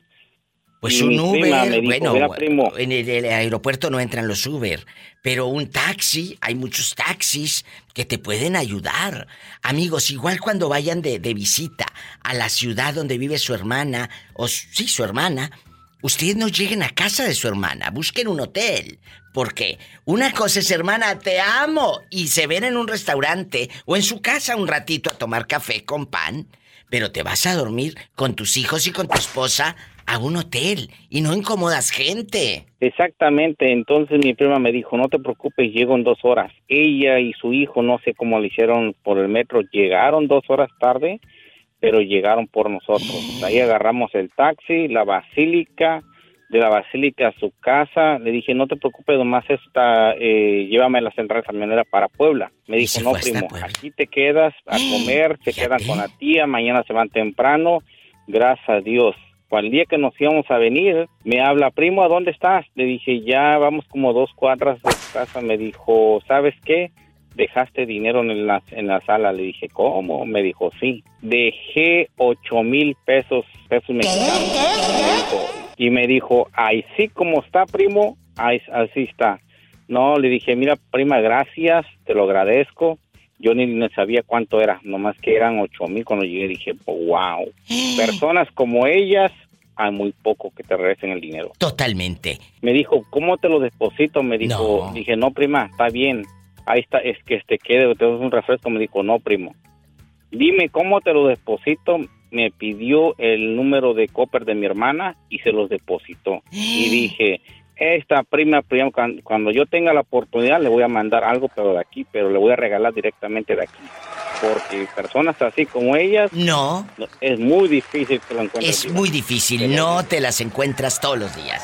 Pues un Uber, dijo, bueno, en el, aeropuerto no entran los Uber, pero un taxi, hay muchos taxis que te pueden ayudar. Amigos, igual cuando vayan de, de visita a la ciudad donde vive su hermana, o sí, su hermana, ustedes no lleguen a casa de su hermana, busquen un hotel. Porque una cosa es, hermana, te amo, y se ven en un restaurante o en su casa un ratito a tomar café con pan, pero te vas a dormir con tus hijos y con tu esposa a un hotel y no incomodas gente. Exactamente, entonces mi prima me dijo, no te preocupes, llego en dos horas. Ella y su hijo, no sé cómo le hicieron por el metro, llegaron dos horas tarde, pero llegaron por nosotros. Ahí agarramos el taxi, la basílica, de la basílica a su casa. Le dije, no te preocupes, nomás esta, eh, llévame a la central camionera para Puebla. Me dijo, no, primo, aquí te quedas a comer, se quedan con la tía, mañana se van temprano. Gracias a Dios. Al día que nos íbamos a venir, me habla, primo, ¿a dónde estás? Le dije, ya vamos como dos cuadras de tu casa. Me dijo, ¿sabes qué? Dejaste dinero en la, en la sala. Le dije, ¿cómo? Me dijo, sí. Dejé ocho mil pesos, pesos mexicanos. Y me dijo, ay, sí, como está, primo, ay, así está. No, le dije, mira, prima, gracias, te lo agradezco. Yo ni, sabía cuánto era, nomás que eran ocho mil cuando llegué. Dije, wow. Personas como ellas, hay muy poco que te regresen el dinero. Totalmente. Me dijo, ¿cómo te lo deposito? Me dijo, dije, no, prima, está bien. Ahí está, es que te quede, te doy un refresco. Me dijo, no, primo. Dime, ¿cómo te lo deposito? Me pidió el número de copper de mi hermana y se los depositó. Y dije, esta prima, prima, cuan- cuando yo tenga la oportunidad, le voy a mandar algo, pero de aquí, pero le voy a regalar directamente de aquí. Porque personas así como ellas, no, es muy difícil que lo encuentres. Es muy difícil, no te las encuentras todos los días.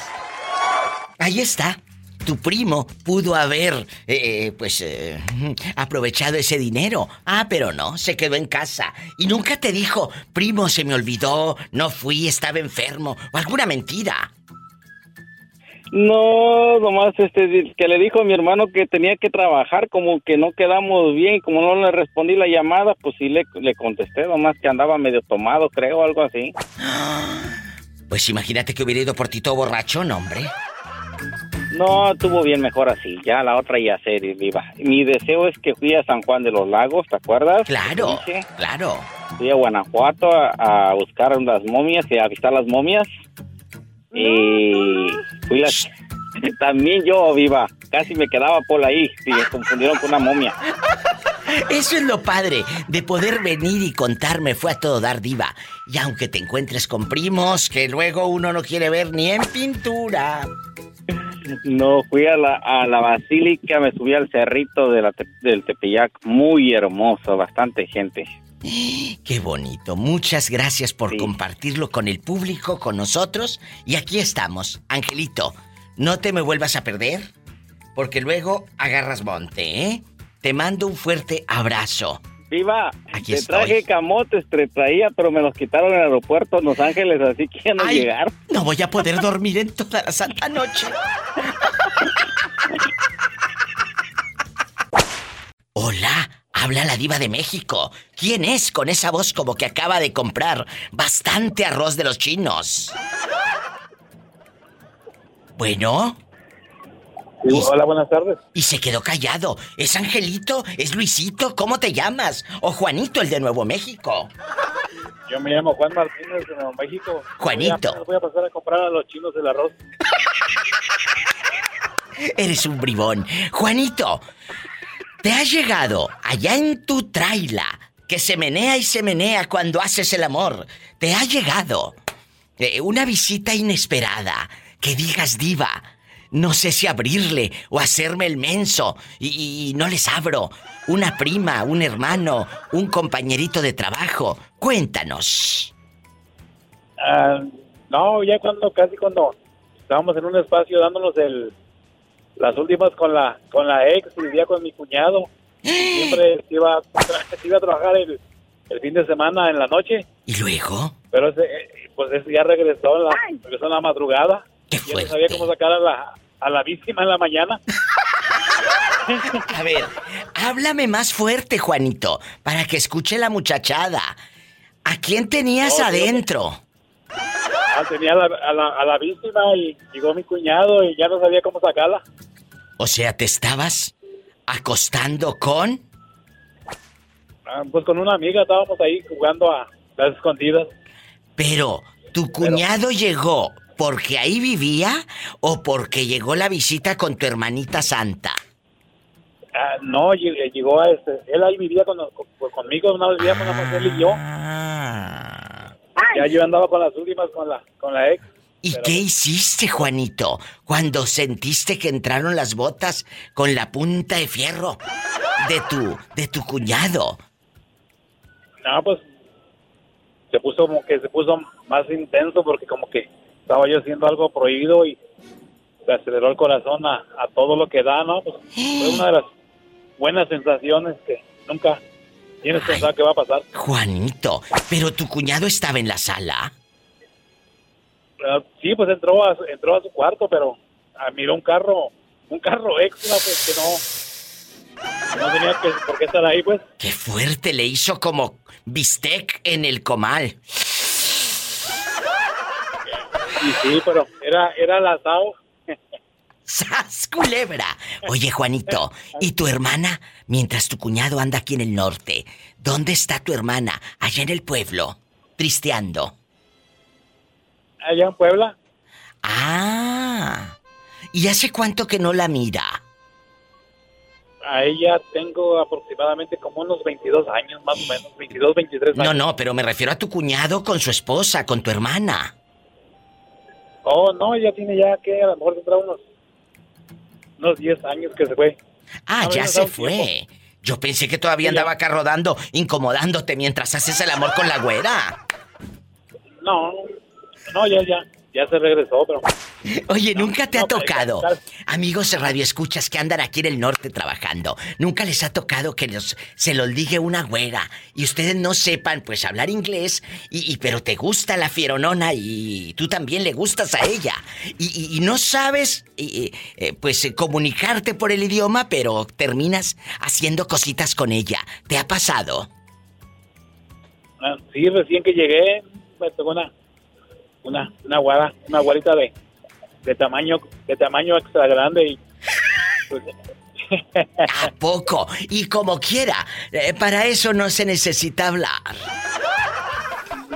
Ahí está. Tu primo pudo haber, eh, pues, eh, aprovechado ese dinero. Ah, pero no, se quedó en casa. Y nunca te dijo, primo, se me olvidó, no fui, estaba enfermo, o alguna mentira. No, nomás este que le dijo a mi hermano que tenía que trabajar, como que no quedamos bien, como no le respondí la llamada, pues sí le, le contesté, nomás que andaba medio tomado, creo, algo así. Pues imagínate que hubiera ido por ti todo borracho, no, hombre. No, estuvo bien mejor así, ya la otra ya se viva. Mi deseo es que fui a San Juan de los Lagos, ¿te acuerdas? Claro, Te claro. Fui a Guanajuato a, a buscar las momias y a visitar las momias. Y fui. También yo, viva, casi me quedaba por ahí, y me confundieron con una momia. Eso es lo padre de poder venir y contarme fue a todo dar diva. Y aunque te encuentres con primos que luego uno no quiere ver ni en pintura. No, fui a la, a la basílica, me subí al cerrito de la Te- del Tepeyac, muy hermoso, bastante gente. Qué bonito. Muchas gracias por compartirlo con el público, con nosotros. Y aquí estamos. Angelito, no te me vuelvas a perder, porque luego agarras monte, ¿eh? Te mando un fuerte abrazo. Viva, Aquí te estoy. traje camotes, te traía, pero me los quitaron en el aeropuerto en Los Ángeles, así que ya no Ay, llegar. No voy a poder dormir en toda la santa noche. Hola, habla la diva de México. ¿Quién es con esa voz como que acaba de comprar bastante arroz de los chinos? Bueno. Hola, buenas tardes. Y se quedó callado. ¿Es Angelito? ¿Es Luisito? ¿Cómo te llamas? ¿O Juanito, el de Nuevo México? Yo me llamo Juan Martínez de Nuevo México. Juanito. Voy a, voy a pasar a comprar a los chinos el arroz. Eres un bribón. Juanito, ¿te ha llegado allá en tu traila que se menea y se menea cuando haces el amor? ¿Te ha llegado eh, una visita inesperada que digas diva? No sé si abrirle o hacerme el menso y, no les abro. Una prima, un hermano, un compañerito de trabajo. Cuéntanos. Ah, no, ya cuando, casi cuando estábamos en un espacio dándonos el, las últimas con la, con la ex, vivía con mi cuñado. Siempre iba, iba a trabajar el, el fin de semana en la noche, ¿Y luego? pero ese, eh, pues ese ya regresó en la, regresó en la madrugada. Qué Ya no sabía cómo sacar a la, a la víctima en la mañana. A ver, háblame más fuerte, Juanito, para que escuche la muchachada. ¿A quién tenías No, adentro? Ah, tenía a la, a, la, a la víctima y llegó mi cuñado y ya no sabía cómo sacarla. O sea, ¿te estabas acostando con? Ah, pues con una amiga estábamos ahí jugando a las escondidas. Pero, ¿tu cuñado llegó porque ahí vivía o porque llegó la visita con tu hermanita santa? Ah, no, lleg- llegó a este. Él ahí vivía con, con- conmigo, una vez vivíamos más él y yo. Ya yo andaba con las últimas con la, con la ex. ¿Y qué hiciste, Juanito, cuando sentiste que entraron las botas con la punta de fierro de tu, de tu cuñado? No, pues se puso como que se puso más intenso porque como que estaba yo haciendo algo prohibido y se aceleró el corazón a, a todo lo que da, ¿no? Pues fue una de las buenas sensaciones que nunca que va a pasar. Juanito, pero tu cuñado estaba en la sala. Ah, sí, pues entró a, entró a su cuarto, pero ah, miró un carro, un carro extra, pues que no, no tenía que, por qué estar ahí, pues. Qué fuerte le hizo como bistec en el comal. Y sí, pero era, era el asado. ¡Sas, culebra! Oye, Juanito, ¿y tu hermana? Mientras tu cuñado anda aquí en el norte, ¿dónde está tu hermana? Allá en el pueblo, tristeando. Allá en Puebla. Ah. ¿Y hace cuánto que no la mira? A ella tengo aproximadamente como unos 22 años, más o menos, 22, 23 años. No, no, pero me refiero a tu cuñado con su esposa, con tu hermana. Oh, no, ella tiene ya que a lo mejor tendrá unos, unos 10 años que se fue. Ah, ya se fue. Yo pensé que todavía andaba acá rodando, incomodándote mientras haces el amor con la güera. No, no, ya, ya, ya se regresó, pero... Oye, nunca te ha tocado. Amigos de Radio Escuchas que andan aquí en el norte trabajando. Nunca les ha tocado que los, se los diga una güera y ustedes no sepan, pues, hablar inglés, y, y- pero te gusta la fieronona y tú también le gustas a ella. Y, y- y no sabes, eh, pues, comunicarte por el idioma, pero terminas haciendo cositas con ella. ¿Te ha pasado? Ah, Sí, recién que llegué, me tocó una, una, una guara, una guarita de, de tamaño, de tamaño extra grande y... pues, ¿A poco? Y como quiera, eh, para eso no se necesita hablar.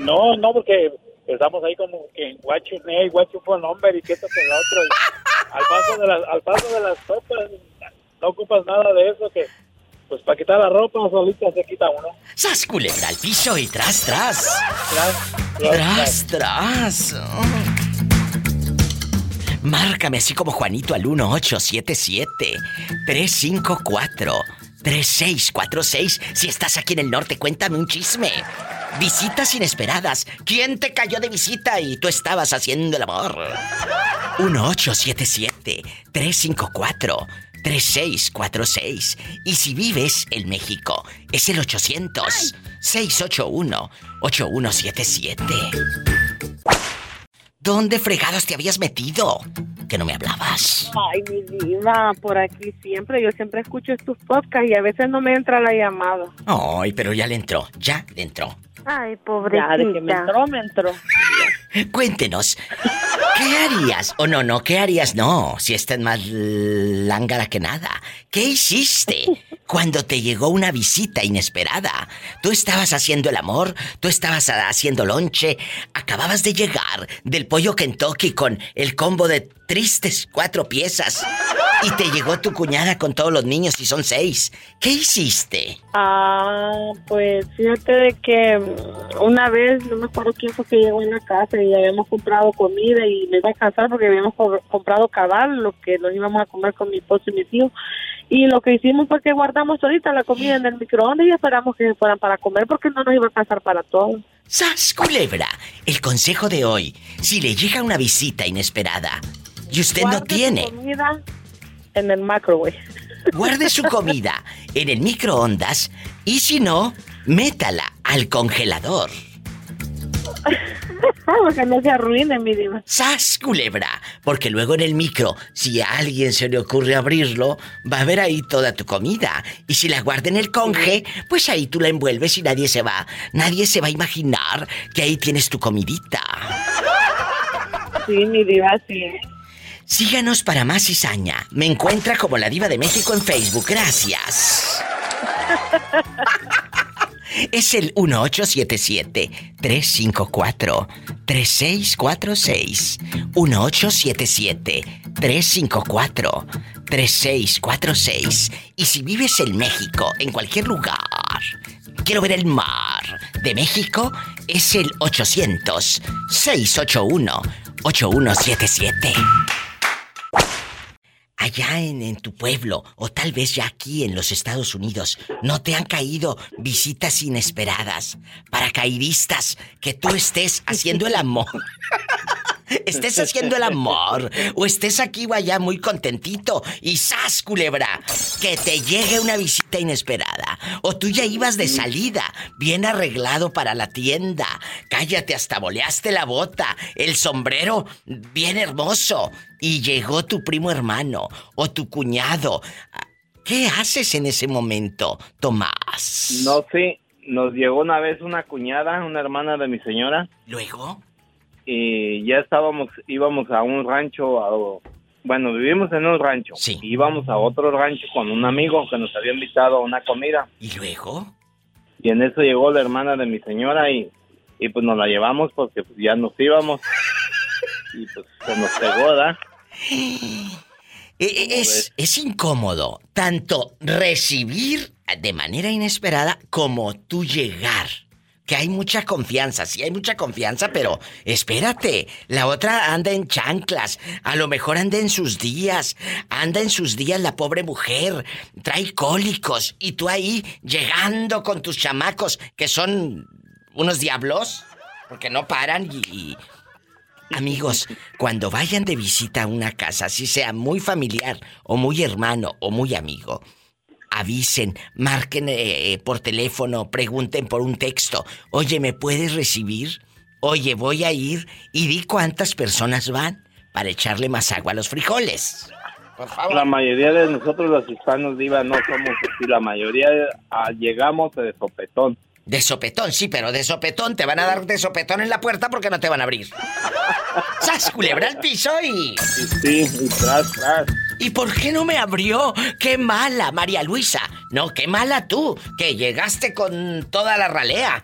no, no, porque estamos ahí como que guacho, hey, guacho fue nombre y que esto que el otro. y al paso de las, al paso de las sopas, no ocupas nada de eso que, pues para quitar la ropa solita se quita uno. ¡Sas culebra al piso y tras, tras! Tras, ¡Tras, tras! Oh. Márcame así como Juanito al 1877-354-3646. Si estás aquí en el norte, cuéntame un chisme. Visitas inesperadas. ¿Quién te cayó de visita y tú estabas haciendo el amor? 1877-354-3646. Y si vives en México, es el 800-681-8177. ¿Dónde fregados te habías metido? Que no me hablabas. Ay, mi diva, por aquí siempre. Yo siempre escucho tus podcasts y a veces no me entra la llamada. Ay, pero ya le entró, ya le entró. Ay, pobrecita. Ya, de que me entró, me entró. Cuéntenos, ¿qué harías? O no, no, ¿qué harías? No, si esta es más lángara que nada. ¿Qué hiciste cuando te llegó una visita inesperada? Tú estabas haciendo el amor, tú estabas haciendo lonche, acababas de llegar del pollo Kentucky con el combo de tristes cuatro piezas y te llegó tu cuñada con todos los niños y son seis. ¿Qué hiciste? Ah, pues fíjate de que mm, una vez, no me acuerdo quién fue que llegó en la casa y habíamos comprado comida y me iba a casar porque habíamos co- comprado cabal, lo que nos íbamos a comer con mi esposo y mi tío. Y lo que hicimos fue que guardamos ahorita la comida en el microondas y esperamos que se fueran para comer porque no nos iba a casar para todos. ¡Sas, culebra! El consejo de hoy, si le llega una visita inesperada y usted no Guarde su tiene, comida en el microwave. guarde su comida en el microondas y si no, métala al congelador. No se arruine, mi diva. ¡Sas, culebra! Porque luego en el micro, si a alguien se le ocurre abrirlo, va a ver ahí toda tu comida. Y si la guarda en el conge, pues ahí tú la envuelves y nadie se va. Nadie se va a imaginar que ahí tienes tu comidita. sí, mi diva, sí. Síganos para más cizaña. Me encuentra como la diva de México en Facebook. Gracias. Es el 1877-354-3646. 1877-354-3646. Y si vives en México, en cualquier lugar, quiero ver el mar de México, es el 800-681-8177. Allá en, tu pueblo, o tal vez ya aquí en los Estados Unidos, ¿no te han caído visitas inesperadas, paracaidistas, que tú estés haciendo el amor? estés haciendo el amor, o estés aquí o allá muy contentito, y ¡zas, culebra! Que te llegue una visita inesperada. O tú ya ibas de salida, bien arreglado para la tienda. Cállate, hasta boleaste la bota, el sombrero bien hermoso. Y llegó tu primo hermano o tu cuñado. ¿Qué haces en ese momento, Tomás? No sé, nos llegó una vez una cuñada, una hermana de mi señora. ¿Luego? Y ya estábamos, íbamos a un rancho, a- bueno, vivimos en un rancho. Sí. Íbamos a otro rancho con un amigo que nos había invitado a una comida. ¿Y luego? Y en eso llegó la hermana de mi señora y, y pues nos la llevamos porque pues, ya nos íbamos. Y pues se nos pegó, ¿verdad? Eh, Es, es incómodo tanto recibir de manera inesperada como tú llegar. Que hay mucha confianza, sí hay mucha confianza, pero espérate, la otra anda en chanclas, a lo mejor anda en sus días, anda en sus días la pobre mujer, trae cólicos y tú ahí llegando con tus chamacos que son unos diablos, porque no paran y- y, Amigos, cuando vayan de visita a una casa, así sea muy familiar o muy hermano o muy amigo, avisen, marquen eh, eh, por teléfono, pregunten por un texto. Oye, ¿me puedes recibir? Oye, voy a ir y di cuántas personas van para echarle más agua a los frijoles. Por favor. La mayoría de nosotros los hispanos, Diva, no somos así. La mayoría ah, llegamos de sopetón. De sopetón, sí, pero de sopetón te van a dar de sopetón en la puerta porque no te van a abrir. ¡Sas, culebra al piso y... Sí, y tras, tras. ¿Y por qué no me abrió? ¡Qué mala, María Luisa! No, qué mala tú, que llegaste con toda la ralea.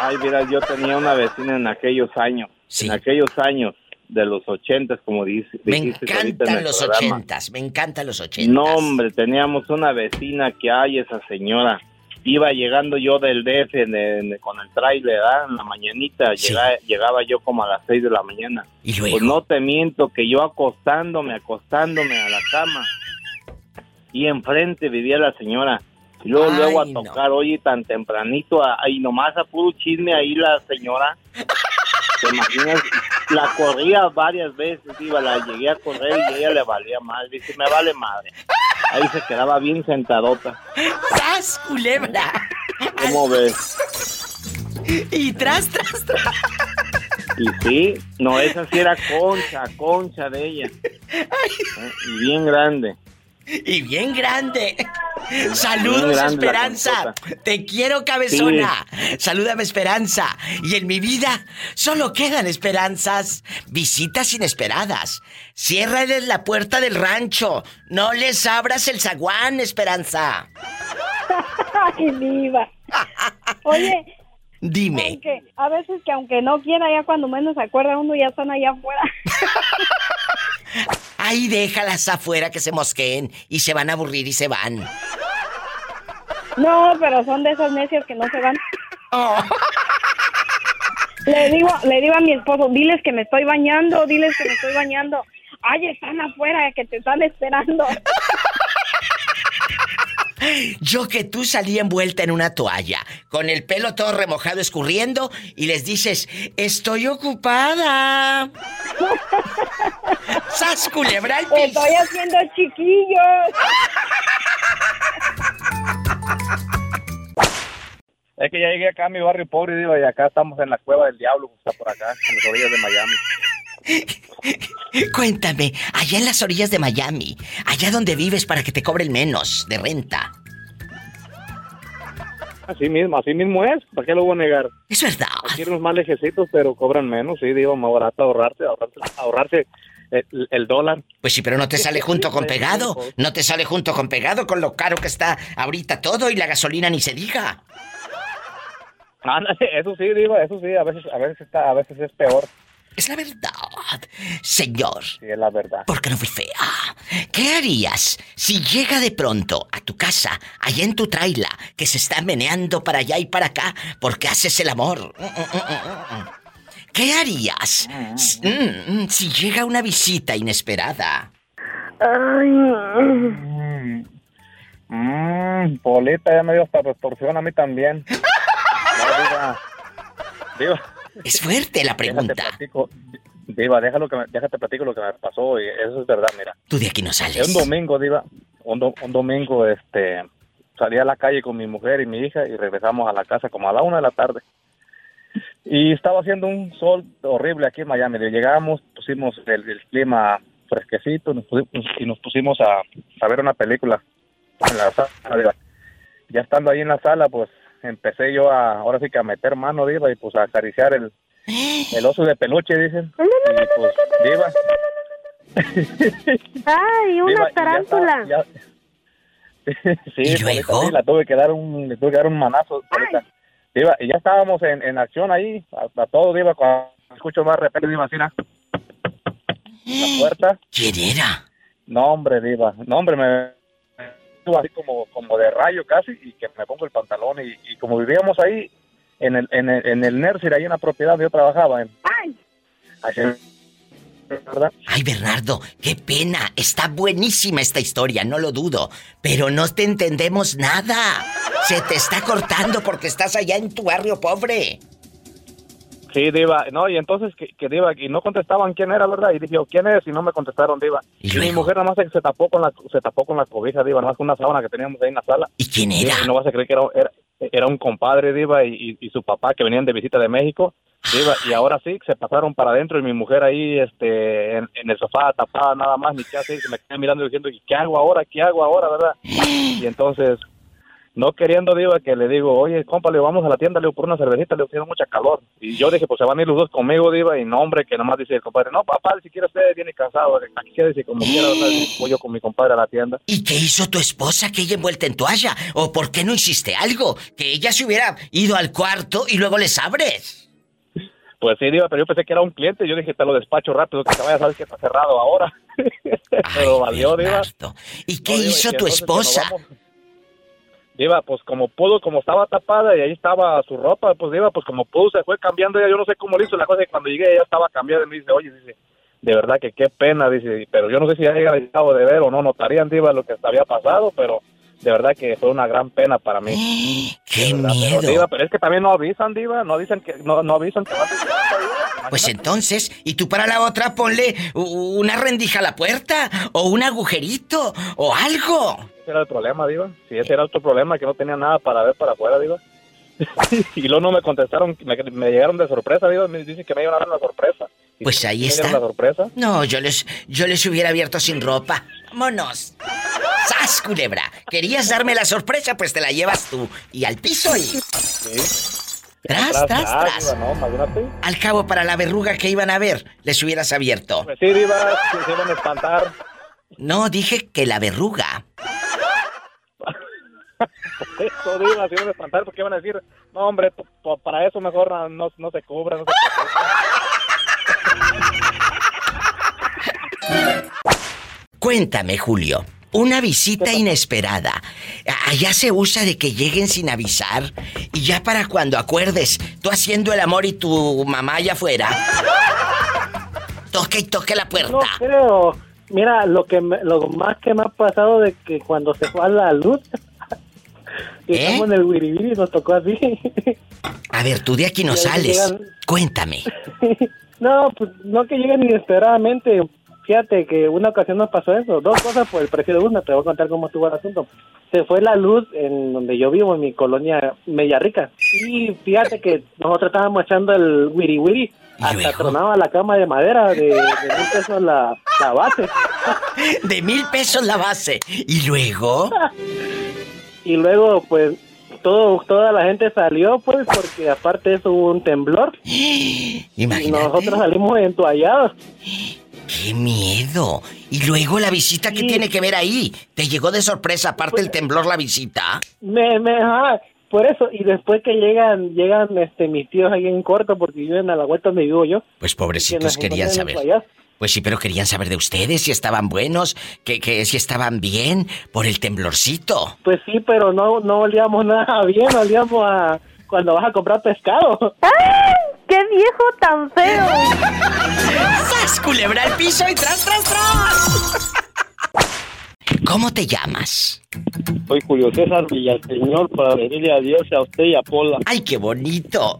Ay, mira, yo tenía una vecina en aquellos años. En aquellos años de los ochentas, como dice. Me en encantan los ochentas, me encantan los ochentas. No, hombre, teníamos una vecina que hay, esa señora. Iba llegando yo del DF en- en- con el trailer, ¿verdad? En la mañanita, llega- llegaba yo como a las 6 de la mañana. ¿Y luego? Pues no te miento que yo acostándome, acostándome a la cama. Y enfrente vivía la señora. Y luego, Ay, luego a no. tocar, oye, tan tempranito, ahí nomás a puro chisme ahí la señora. ¿Te imaginas? La corría varias veces, iba, la llegué a correr y ella le valía mal. Dice, me vale madre. Ahí se quedaba bien sentadota. ¡Sas, culebra! ¿Cómo ves? Y tras, tras, tras. Y sí, no, esa sí era concha, concha de ella. ¿Eh? Y bien grande. Y bien grande. Bien Saludos, grande Esperanza. Te quiero, cabezona. Salúdame, Esperanza. Y en mi vida solo quedan esperanzas. Visitas inesperadas. Ciérrales la puerta del rancho. No les abras el zaguán, Esperanza. Ay, diva. Oye, Dime. aunque a veces que aunque no quiera, ya cuando menos se acuerda uno, ya están allá afuera. Ahí déjalas afuera que se mosqueen y se van a aburrir y se van. No, pero son de esos necios que no se van. Oh. Le digo, le digo a mi esposo, diles que me estoy bañando, diles que me estoy bañando. Ay, están afuera, que te están esperando. Yo que tú salí envuelta en una toalla, con el pelo todo remojado escurriendo, y les dices, estoy ocupada. ¡Sas culebra al piso! Estoy haciendo chiquillos. Es que ya llegué acá a mi barrio pobre, digo, y acá estamos en la cueva del diablo, que está por acá, en las orillas de Miami. Cuéntame, allá en las orillas de Miami, allá donde vives para que te cobren menos de renta. Así mismo, así mismo es. ¿Para qué lo voy a negar? Es verdad. Aquí unos más lejecitos, pero cobran menos. Sí, digo, más barato ahorrarse, ahorrarse, ahorrarse el, el dólar. Pues sí, pero no te sale junto con pegado. No te sale junto con pegado con lo caro que está ahorita todo y la gasolina ni se diga. Ándale, eso sí, digo, eso sí, a veces, a veces está, a veces es peor. Es la verdad, señor. Sí, es la verdad. Porque no fui fea. ¿Qué harías si llega de pronto a tu casa, allá en tu traila, que se está meneando para allá y para acá porque haces el amor? Mm, mm, mm. ¿Qué harías si, llega una visita inesperada? Mm, mm, Polita ya me dio hasta retorsión a mí también. Diva. Es fuerte la pregunta. Déjate platico, diva, déjalo que me, déjate platico lo que me pasó y eso es verdad, mira. Tú de aquí no Un sales. domingo, Diva, un, do- un domingo, este, salí a la calle con mi mujer y mi hija y regresamos a la casa como a la una de la tarde. Y estaba haciendo un sol horrible aquí en Miami. Llegamos, pusimos el, el clima fresquecito nos pusimos- y nos pusimos a, a ver una película en la sala. Ya estando ahí en la sala, pues empecé yo a, ahora sí que a meter mano, Diva, y pues a acariciar el, el oso de peluche, dicen. Y pues, Diva. Ay, una Diva, y ya tarántula. está- ya- sí, la tuve que dar un, le tuve que dar un manazo. Diva, y ya estábamos en, en acción ahí, a, a todo, Diva, cuando escucho más repente, Diva, así, la puerta. ¿Quién era? No, hombre, Diva, no, hombre, me así como, como de rayo casi, y que me pongo el pantalón, y, y como vivíamos ahí, en el, en el, en el nursery, ahí en la propiedad donde yo trabajaba, en, ¿verdad? Ay, Bernardo, qué pena. Está buenísima esta historia, no lo dudo. Pero no te entendemos nada. Se te está cortando porque estás allá en tu barrio pobre. Sí, Diva, no, y entonces que, que Diva, y no contestaban quién era, ¿verdad? Y dije, ¿quién es? Y no me contestaron, Diva. Y, mi mujer nada más se, tapó con la, se tapó con la cobija, Diva, nada más con una sábana que teníamos ahí en la sala. ¿Y quién era? Y no vas a creer que era, era, era un compadre, Diva, y, y, y su papá que venían de visita de México, Diva, y ahora sí, se pasaron para adentro y mi mujer ahí, este, en, en el sofá tapada nada más, ni qué hacer, se me queda mirando y diciendo, ¿y qué hago ahora? ¿Qué hago ahora, verdad? Y entonces, no queriendo, Diva, que le digo, oye, compa, le digo, vamos a la tienda, le digo, por una cervecita, le digo, tiene mucha calor. Y yo dije, pues se van a ir los dos conmigo, Diva, y no, hombre, que nomás dice el compadre, no, papá, si quiere usted, viene cansado, aquí quédese como quiera. Y voy yo con mi compadre a la tienda. ¿Y qué hizo tu esposa que ella envuelta en toalla? ¿O por qué no hiciste algo? Que ella se hubiera ido al cuarto y luego les abres. Pues sí, Diva, pero yo pensé que era un cliente, yo dije, te lo despacho rápido, que te vaya a saber que está cerrado ahora. pero valió, Diva. ¿Y qué No, hizo tu entonces esposa? Diva, pues como pudo, como estaba tapada y ahí estaba su ropa, pues Diva, pues como pudo, se fue cambiando ella, yo no sé cómo lo hizo, la cosa es que cuando llegué ella estaba cambiada y me dice, oye, dice, de verdad que qué pena, dice, pero yo no sé si ya llega dejado de ver o no notarían, Diva, lo que había pasado, pero de verdad que fue una gran pena para mí. ¡Qué miedo! Pero, Diva, pero es que también no avisan, Diva, no dicen que, no, no avisan que van a Pues entonces, y tú para la otra ponle una rendija a la puerta, o un agujerito, o algo. Ese era el problema, Diva. Sí, ese era otro problema, que no tenía nada para ver para afuera, Diva. y luego no me contestaron, me, me llegaron de sorpresa, Diva. Me dicen que me iban a dar una sorpresa. Y Pues ahí está. la sorpresa. No, yo les, yo les hubiera abierto sin ropa. Vámonos. ¡Sas, culebra! ¿Querías darme la sorpresa? Pues te la llevas tú. Y al piso y... Tras, tras, tras. Diva, no, imagínate. Al cabo, para la verruga que iban a ver, les hubieras abierto. Pues sí, Diva, sí, se iban a espantar. No, dije que la verruga. Eso, Diva, se iban a espantar porque iban a decir, no, hombre, para eso mejor no, no, no se no se Cuéntame, Julio. Una visita inesperada. Allá se usa de que lleguen sin avisar y ya para cuando acuerdes, tú haciendo el amor y tu mamá allá afuera. Toque y toque la puerta. No creo. Mira, lo que me- lo más que me ha pasado de que cuando se fue a la luz, y ¿Eh? estamos en el wiribiri nos tocó así. A ver, tú de aquí no sales. llegan- Cuéntame. no, pues no que lleguen inesperadamente. Fíjate que una ocasión nos pasó eso. Dos cosas por el precio de una. Te voy a contar cómo estuvo el asunto. Se fue la luz en donde yo vivo, en mi colonia Media Rica. Y fíjate que nosotros estábamos echando el wiri wiri. Hasta tronaba la cama de madera de, de mil pesos la, la base. De mil pesos la base. ¿Y luego? Y luego, pues, todo, toda la gente salió, pues, porque aparte de eso hubo un temblor. Imagínate. Y nosotros salimos entoallados. ¡Qué miedo! Y luego la visita, ¿qué tiene que ver ahí? ¿Te llegó de sorpresa, aparte el temblor, la visita? Me, me, ajá, por eso, y después que llegan, llegan este, mis tíos ahí en corto, porque viven a la vuelta donde vivo yo. Pues que pobrecitos nos querían saber. Pues sí, pero querían saber de ustedes, si estaban buenos, que, que si estaban bien por el temblorcito. Pues sí, pero no, no olíamos nada bien, olíamos a cuando vas a comprar pescado. ¡Ay! ¡Qué viejo tan feo! ¡Sas, culebra al piso y tras, tras, tras! ¿Cómo te llamas? Soy Julio César Villaseñor para pedirle a Dios a usted y a Pola. ¡Ay, qué bonito!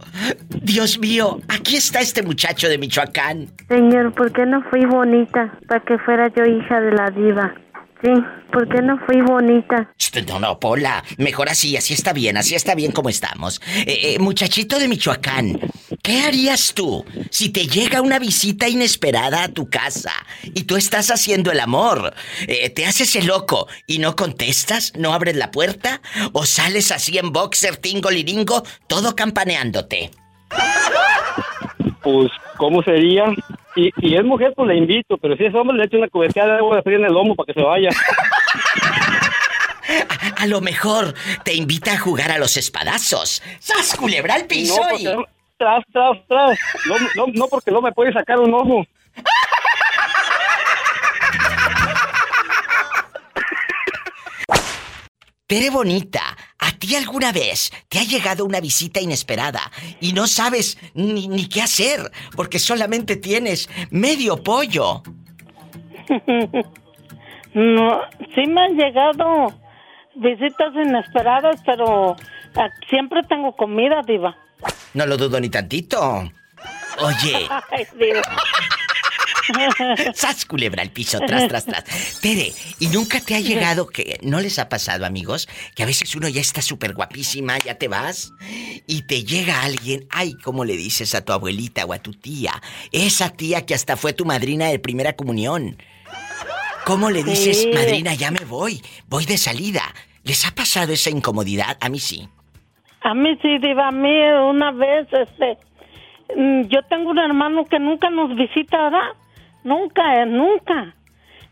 Dios mío, aquí está este muchacho de Michoacán. Señor, ¿por qué no fui bonita para que fuera yo hija de la diva? Sí, ¿por qué no fui bonita? No, no, Pola, mejor así, así está bien, así está bien como estamos. Eh, eh, muchachito de Michoacán, ¿qué harías tú si te llega una visita inesperada a tu casa y tú estás haciendo el amor? Eh, ¿Te haces el loco y no contestas, no abres la puerta? ¿O sales así en boxer, tingo, liringo, todo campaneándote? Pues, ¿cómo sería? Y, y es mujer, pues le invito, pero si es hombre, le echo una cubeteada de agua fría en el lomo para que se vaya. A lo mejor te invita a jugar a los espadazos. ¡Sas, culebra al piso! No, porque- tras, tras, tras. No, no, no, porque no me puede sacar un ojo. Tere bonita, ¿a ti alguna vez te ha llegado una visita inesperada y no sabes ni, ni qué hacer porque solamente tienes medio pollo? No, sí me han llegado visitas inesperadas, pero ah, siempre tengo comida, diva. No lo dudo ni tantito. Oye, Ay, diva. sas culebra al piso, tras, tras, tras. Tere, ¿y nunca te ha llegado que no les ha pasado, amigos? Que a veces uno ya está súper guapísima, ya te vas, y te llega alguien, ay, ¿cómo le dices a tu abuelita o a tu tía? Esa tía que hasta fue tu madrina de primera comunión. ¿Cómo le dices, Sí. madrina, ya me voy, voy de salida? ¿Les ha pasado esa incomodidad? A mí sí. A mí sí, diva, a mí una vez, este, mm, yo tengo un hermano que nunca nos visita, ¿verdad? Nunca, eh, nunca.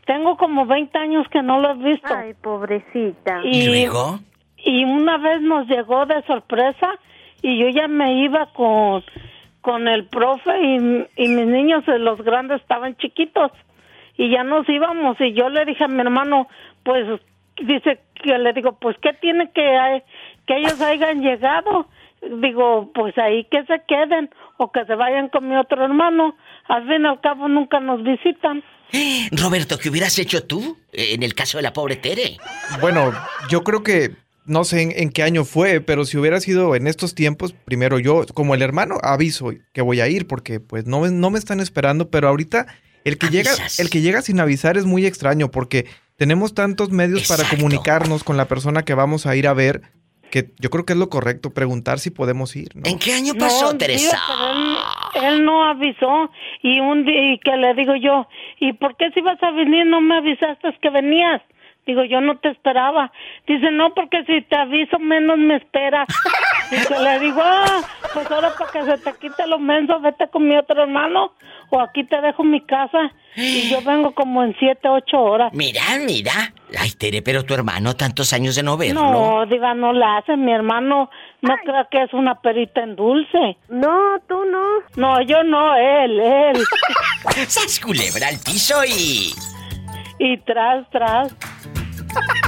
Tengo como 20 años que no lo he visto. Ay, pobrecita. ¿Y luego? Y una vez nos llegó de sorpresa y yo ya me iba con, con el profe y, y mis niños, eh, los grandes, estaban chiquitos. Y ya nos íbamos y yo le dije a mi hermano, pues, dice que le digo, pues, ¿qué tiene que, hay- que ellos hayan llegado? Digo, pues ahí que se queden o que se vayan con mi otro hermano. Al fin y al cabo nunca nos visitan. Roberto, ¿qué hubieras hecho tú eh, en el caso de la pobre Tere? Bueno, yo creo que no sé en, en qué año fue, pero si hubiera sido en estos tiempos, primero yo, como el hermano, aviso que voy a ir porque pues no, me- no me están esperando, pero ahorita el que llega, el que llega sin avisar es muy extraño porque tenemos tantos medios para comunicarnos con la persona que vamos a ir a ver que yo creo que es lo correcto preguntar si podemos ir. ¿no? ¿En qué año No, pero él, él no avisó y un día y que le digo yo, ¿y por qué si vas a venir no me avisaste que venías? Digo, yo no te esperaba. Dice, no, porque si te aviso menos me esperas. Y que le digo, ah, pues ahora para que se te quite lo menso, vete con mi otro hermano o aquí te dejo mi casa y yo vengo como en siete, ocho horas. Mira, mira. Ay, Tere, pero tu hermano, tantos años de no verlo. No, diva, no la hace. Mi hermano no creo que es una perita en dulce. No, tú no. No, yo no, él, él. ¡Sas culebra al piso y... Y tras, tras.